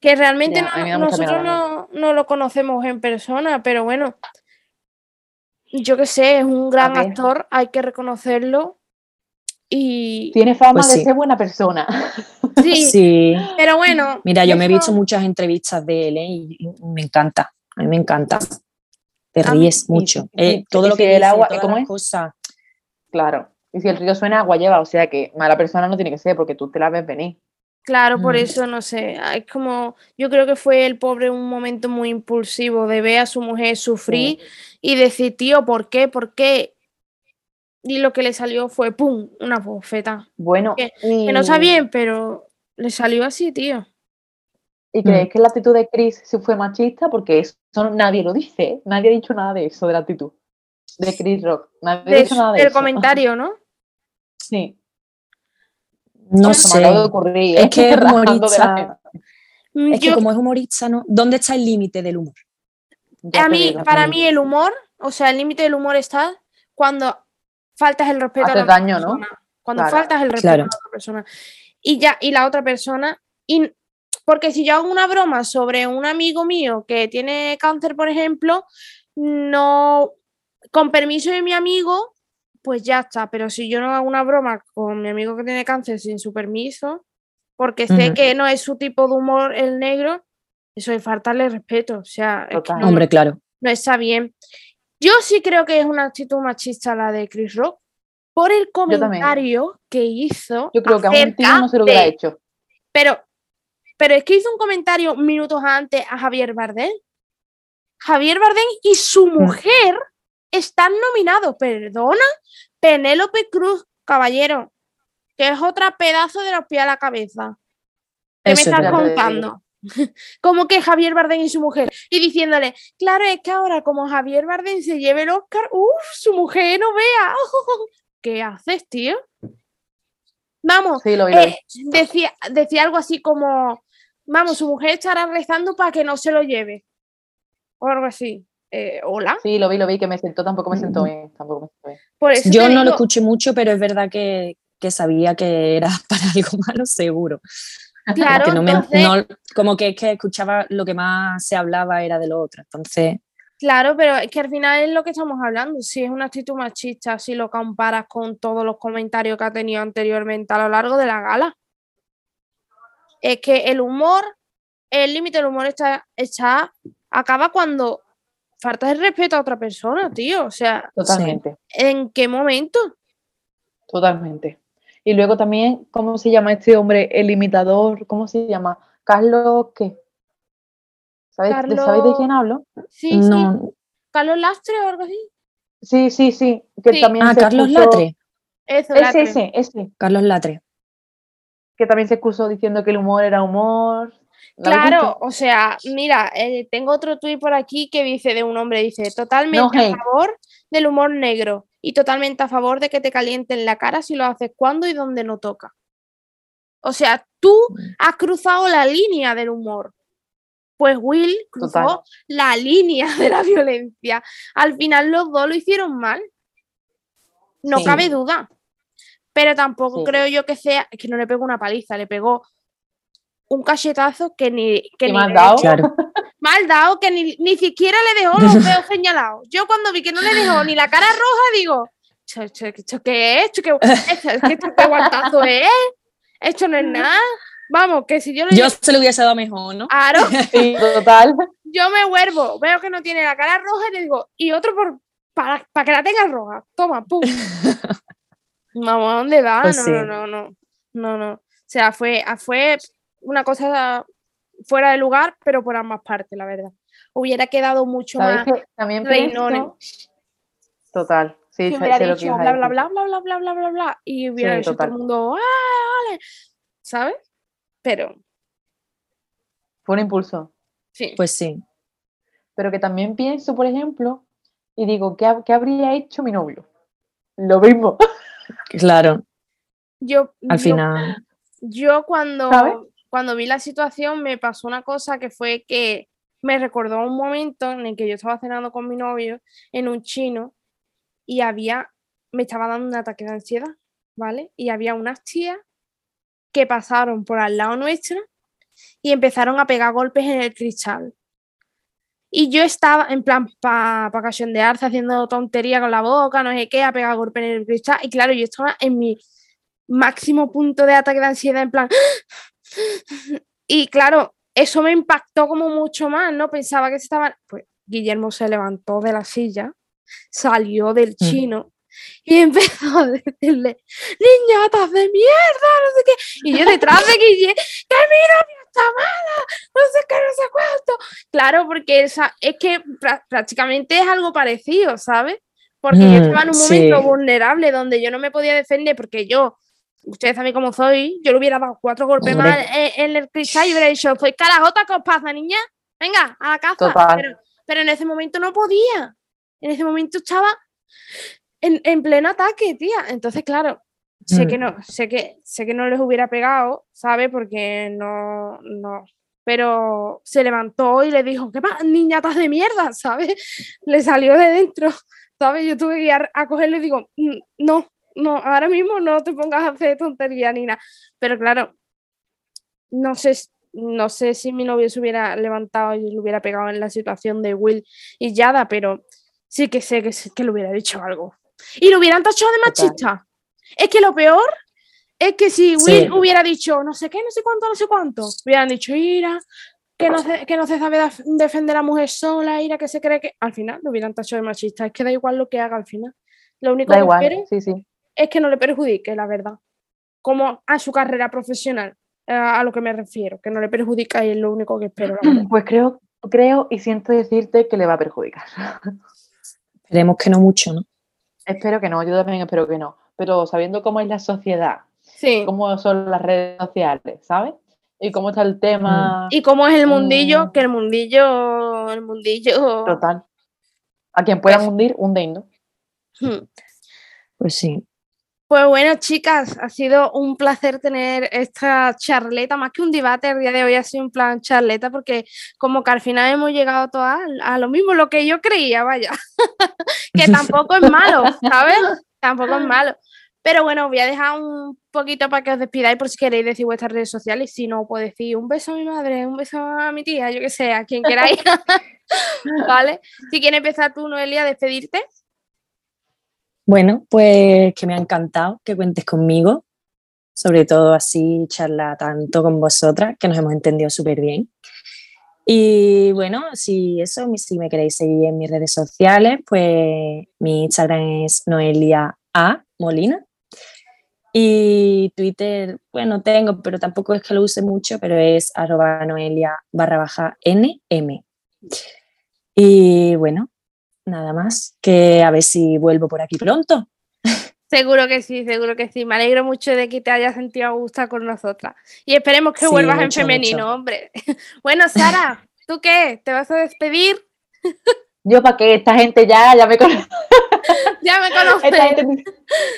Que realmente Ya, no- nosotros no, no lo conocemos en persona, pero bueno, yo qué sé, es un gran actor, hay que reconocerlo. Y Tiene fama Pues de ser buena persona. *laughs* sí, Sí. pero bueno. Mira, yo me he visto muchas entrevistas de él ¿eh? y me encanta. A mí me encanta. Te A mí- ríes mucho. sí, Eh, todo y lo si que el agua- todas ¿cómo las es? cosas. Claro. Y si el río suena, agua lleva. O sea que mala persona no tiene que ser porque tú te la ves venir. Claro, por Mm. eso no sé. Es como, yo creo que fue el pobre un momento muy impulsivo de ver a su mujer sufrir y decir, tío, ¿por qué? ¿Por qué? Y lo que le salió fue, ¡pum! Una bofeta. Bueno, Que- y, Que no está bien, pero le salió así, tío. ¿Y creéis que la actitud de Chris sí fue machista? Porque eso nadie lo dice. ¿eh? Nadie ha dicho nada de eso, de la actitud. De Chris Rock. Nadie ha dicho nada de del eso. comentario, ¿no? *laughs* Sí. No se me acaba de sé. ocurrir. Es que *laughs* es la humorista. gente. Mm, Es que yo- como es humorista, ¿no? ¿Dónde está el límite del humor? A mí, digo. para mí el humor, o sea, el límite del humor está cuando faltas el respeto a la otra daño, ¿no? persona. Cuando Claro. faltas el respeto Claro. a la otra persona. Y ya, y la otra persona. Y, porque si yo hago una broma sobre un amigo mío que tiene cáncer, por ejemplo, no. Con permiso de mi amigo, pues ya está. Pero si yo no hago una broma con mi amigo que tiene cáncer sin su permiso, porque sé que no es su tipo de humor el negro, eso es faltarle respeto. O sea, es que Total. no- Hombre, claro. no está bien. Yo sí creo que es una actitud machista la de Chris Rock por el comentario que hizo. Yo creo que a un tío no se lo hubiera de- hecho. Pero, pero es que hizo un comentario minutos antes a Javier Bardem. Javier Bardem y su mujer están nominados. Perdona, Penélope Cruz, caballero, que es otra pedazo de los pies a la cabeza. ¿Qué Eso me estás contando? *laughs* Como que Javier Bardem y su mujer. Y diciéndole, claro, es que ahora como Javier Bardem se lleve el Oscar, uff, su mujer no vea. *laughs* ¿Qué haces, tío? Vamos, Sí, lo vi, lo vi. eh, decía, decía algo así como, vamos, su mujer estará rezando para que no se lo lleve. O algo así. Eh, Hola. Sí, lo vi, lo vi, que me sentó, tampoco me sentó bien. Tampoco me sentó bien. Por eso Yo no lo escuché mucho, pero es verdad que, que sabía que era *laughs* para algo malo, seguro. Claro, Que no me- entonces, no- como que es que escuchaba lo que más se hablaba era de lo otro. Entonces, claro, pero es que al final es lo que estamos hablando. Si es una actitud machista, si lo comparas con todos los comentarios que ha tenido anteriormente a lo largo de la gala. Es que el humor, el límite del humor está, está, acaba cuando faltas el respeto a otra persona, tío. O sea, Totalmente, ¿en qué momento? totalmente. Y luego también, ¿cómo se llama este hombre? El imitador, ¿cómo se llama? Carlos, ¿qué? ¿Sabéis, de- ¿sabéis de quién hablo? Sí, sí. no. Carlos Lastre o algo así. Sí, sí, sí. Que Sí. también Ah, se Carlos Latre. Eso, Ese, Latre. ese, ese. Carlos Latre. Que también se excusó diciendo que el humor era humor. ¿Lo habéis Claro, o sea, mira, eh, tengo otro tuit por aquí que dice de un hombre, dice, totalmente No a favor del humor negro y totalmente a favor de que te calienten la cara si lo haces cuando y donde no toca. O sea, tú has cruzado la línea del humor. Pues Will cruzó Total. la línea de la violencia. Al final los dos lo hicieron mal. No Sí. cabe duda. Pero tampoco Sí. creo yo que sea, es que no le pegó una paliza, le pegó un cachetazo que ni, que ¿Qué ni le- dado? Claro. *laughs* mal dado que ni, ni siquiera le dejó los dedos *laughs* señalados. Yo cuando vi que no le dejó ni la cara roja, digo, ¿esto, esto- esto qué es? ¿Esto qué, esto, es que esto qué guantazo es? Esto no es nada. Vamos, que si yo le Yo se lo hubiese dado mejor, ¿no? Aro, *laughs* Sí, total. yo me vuelvo, veo que no tiene la cara roja y le digo, y otro por para, para que la tenga roja. Toma, pum. Vamos, ¿a dónde va? Pues no, sí. no, no, no, no, no. O sea, fue, fue una cosa fuera de lugar, pero por ambas partes, la verdad. Hubiera quedado mucho ¿Sabéis más que también Total. Sí, sé- hubiera que dicho bla, bla, bla, bla, bla, bla, bla, bla, bla, y hubiera Sí, dicho todo el mundo, ¡ah, vale! ¿Sabes? Pero, Fue un impulso. sí. Pues sí. Pero que también pienso, por ejemplo, y digo, ¿qué, qué habría hecho mi novio? Lo mismo. Claro. yo, Al yo- final. Yo cuando, ¿Sabes? Cuando vi la situación me pasó una cosa que fue que me recordó un momento en el que yo estaba cenando con mi novio en un chino y había, me estaba dando un ataque de ansiedad, ¿vale? Y había unas tías que pasaron por al lado nuestro y empezaron a pegar golpes en el cristal. Y yo estaba en plan para pa cachondearse, haciendo tontería con la boca, no sé qué, a pegar golpes en el cristal. Y claro, yo estaba en mi máximo punto de ataque de ansiedad, en plan. Y claro, eso me impactó como mucho más, ¿no? Pensaba que se estaba. Pues Guillermo se levantó de la silla, salió del Mm. chino y *laughs* empezó a decirle: ¡Niñatas de mierda! No sé qué. Y yo detrás de Guille, ¡que mi novia está mala! No sé qué, no sé cuánto. Claro, porque esa, es que prá- prácticamente es algo parecido, ¿sabes? Porque yo Mm, estaba en un momento sí. vulnerable donde yo no me podía defender porque yo, ustedes saben cómo soy, yo le hubiera dado cuatro golpes Hombre. más en, en el cristal y hubiera dicho, soy carajota, ¿qué os pasa, niña? Venga, a la. Total. Pero, pero en ese momento no podía. En ese momento estaba en, en pleno ataque, tía. Entonces, claro, sé Mm. que no, sé que, sé que no les hubiera pegado, ¿sabes? Porque no, no. Pero se levantó y le dijo, ¿qué pasa, niñatas de mierda? ¿Sabes? *laughs* Le salió de dentro, ¿sabes? Yo tuve que ir a, cogerlo y digo, "Mm, no, no, ahora mismo no te pongas a hacer tontería ni nada. Pero claro, no sé, no sé si mi novio se hubiera levantado y le hubiera pegado en la situación de Will y Yada, pero sí que sé que, que le hubiera dicho algo. Y lo hubieran tachado de machista. Es que lo peor es que si Sí. Will hubiera dicho no sé qué, no sé cuánto, no sé cuánto, hubieran dicho, Ira, que no se, que no se sabe def- defender a la mujer sola, Ira, que se cree que. Al final lo hubieran tachado de machista. Es que da igual lo que haga al final. Lo único Da que igual, espero sí, sí. Es que no le perjudique, la verdad. Como a su carrera profesional, eh, a lo que me refiero, que no le perjudica y es lo único que espero. *clears throat* Pues creo, creo y siento decirte que le va a perjudicar. *laughs* Esperemos que no mucho, ¿no? espero que no, yo también espero que no. Pero sabiendo cómo es la sociedad, Sí. cómo son las redes sociales, ¿sabes? Y cómo está el tema Y como es el mundillo, Mm. que el mundillo, el mundillo. total. A quien puedan Pues- hundir, hunden, ¿no? Hmm. Pues sí. Pues bueno, chicas, ha sido un placer tener esta charleta, más que un debate, el día de hoy ha sido un plan charleta, porque como que al final hemos llegado todas a lo mismo, lo que yo creía, vaya, *laughs* que tampoco es malo, ¿sabes? Tampoco es malo. Pero bueno, voy a dejar un poquito para que os despidáis por si queréis decir vuestras redes sociales, si no, puedo decir un beso a mi madre, un beso a mi tía, yo que sé, a quien queráis, *laughs* ¿vale? Si quieres empezar tú, Noelia, a despedirte. Bueno, pues que me ha encantado que cuentes conmigo, sobre todo así charla tanto con vosotras, que nos hemos entendido súper bien. Y bueno, si eso, si me queréis seguir en mis redes sociales, pues mi Instagram es Noelia A Molina. Y Twitter, bueno, tengo, pero tampoco es que lo use mucho, pero es arroba Noelia barra baja NM. Y bueno, nada más, que a ver si vuelvo por aquí pronto. Seguro que sí, seguro que sí. Me alegro mucho de que te hayas sentido a gusto con nosotras. Y esperemos que Sí, vuelvas en femenino, mucho. hombre. *laughs* Bueno, Sara, ¿tú qué? ¿Te vas a despedir? Yo para que esta gente ya, ya me conoce. *laughs* Ya me *laughs* Esta conoces. gente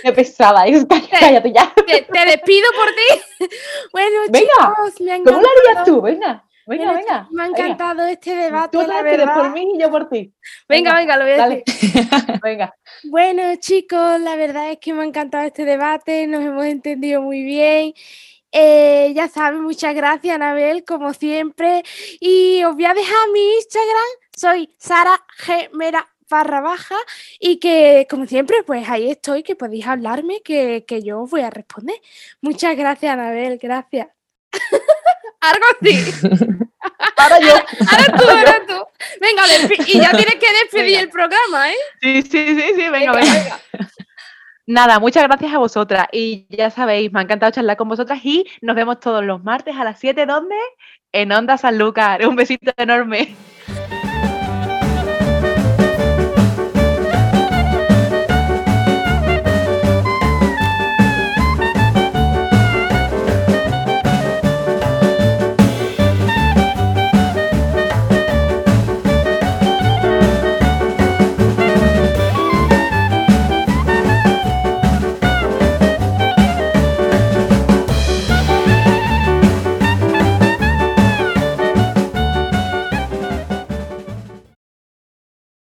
me pesada. y- Cállate ya. Te, te despido por ti. Bueno, Venga, chicos, me ha ¿Cómo lo harías tú? Venga, venga, venga. Me ha venga. encantado este debate, Tú la despides por verdad. mí y yo por ti. Venga, venga, lo voy a Dale. decir. *laughs* Venga. Bueno, chicos, la verdad es que me ha encantado este debate, nos hemos entendido muy bien. Eh, ya saben, muchas gracias, Anabel, como siempre. Y os voy a dejar mi Instagram, soy Sara G. Mera barra baja y que como siempre pues ahí estoy que podéis hablarme que, que yo os voy a responder muchas gracias Anabel gracias algo así *laughs* Ahora yo. *laughs* ahora tú ahora tú venga *laughs* y ya tienes que despedir Venga. el programa ¿eh? Sí, sí, sí, sí, venga, venga. Nada, muchas gracias a vosotras. Y ya sabéis, me ha encantado charlar con vosotras y nos vemos todos los martes a las 7, ¿dónde? En Onda San Lucas. Un besito enorme.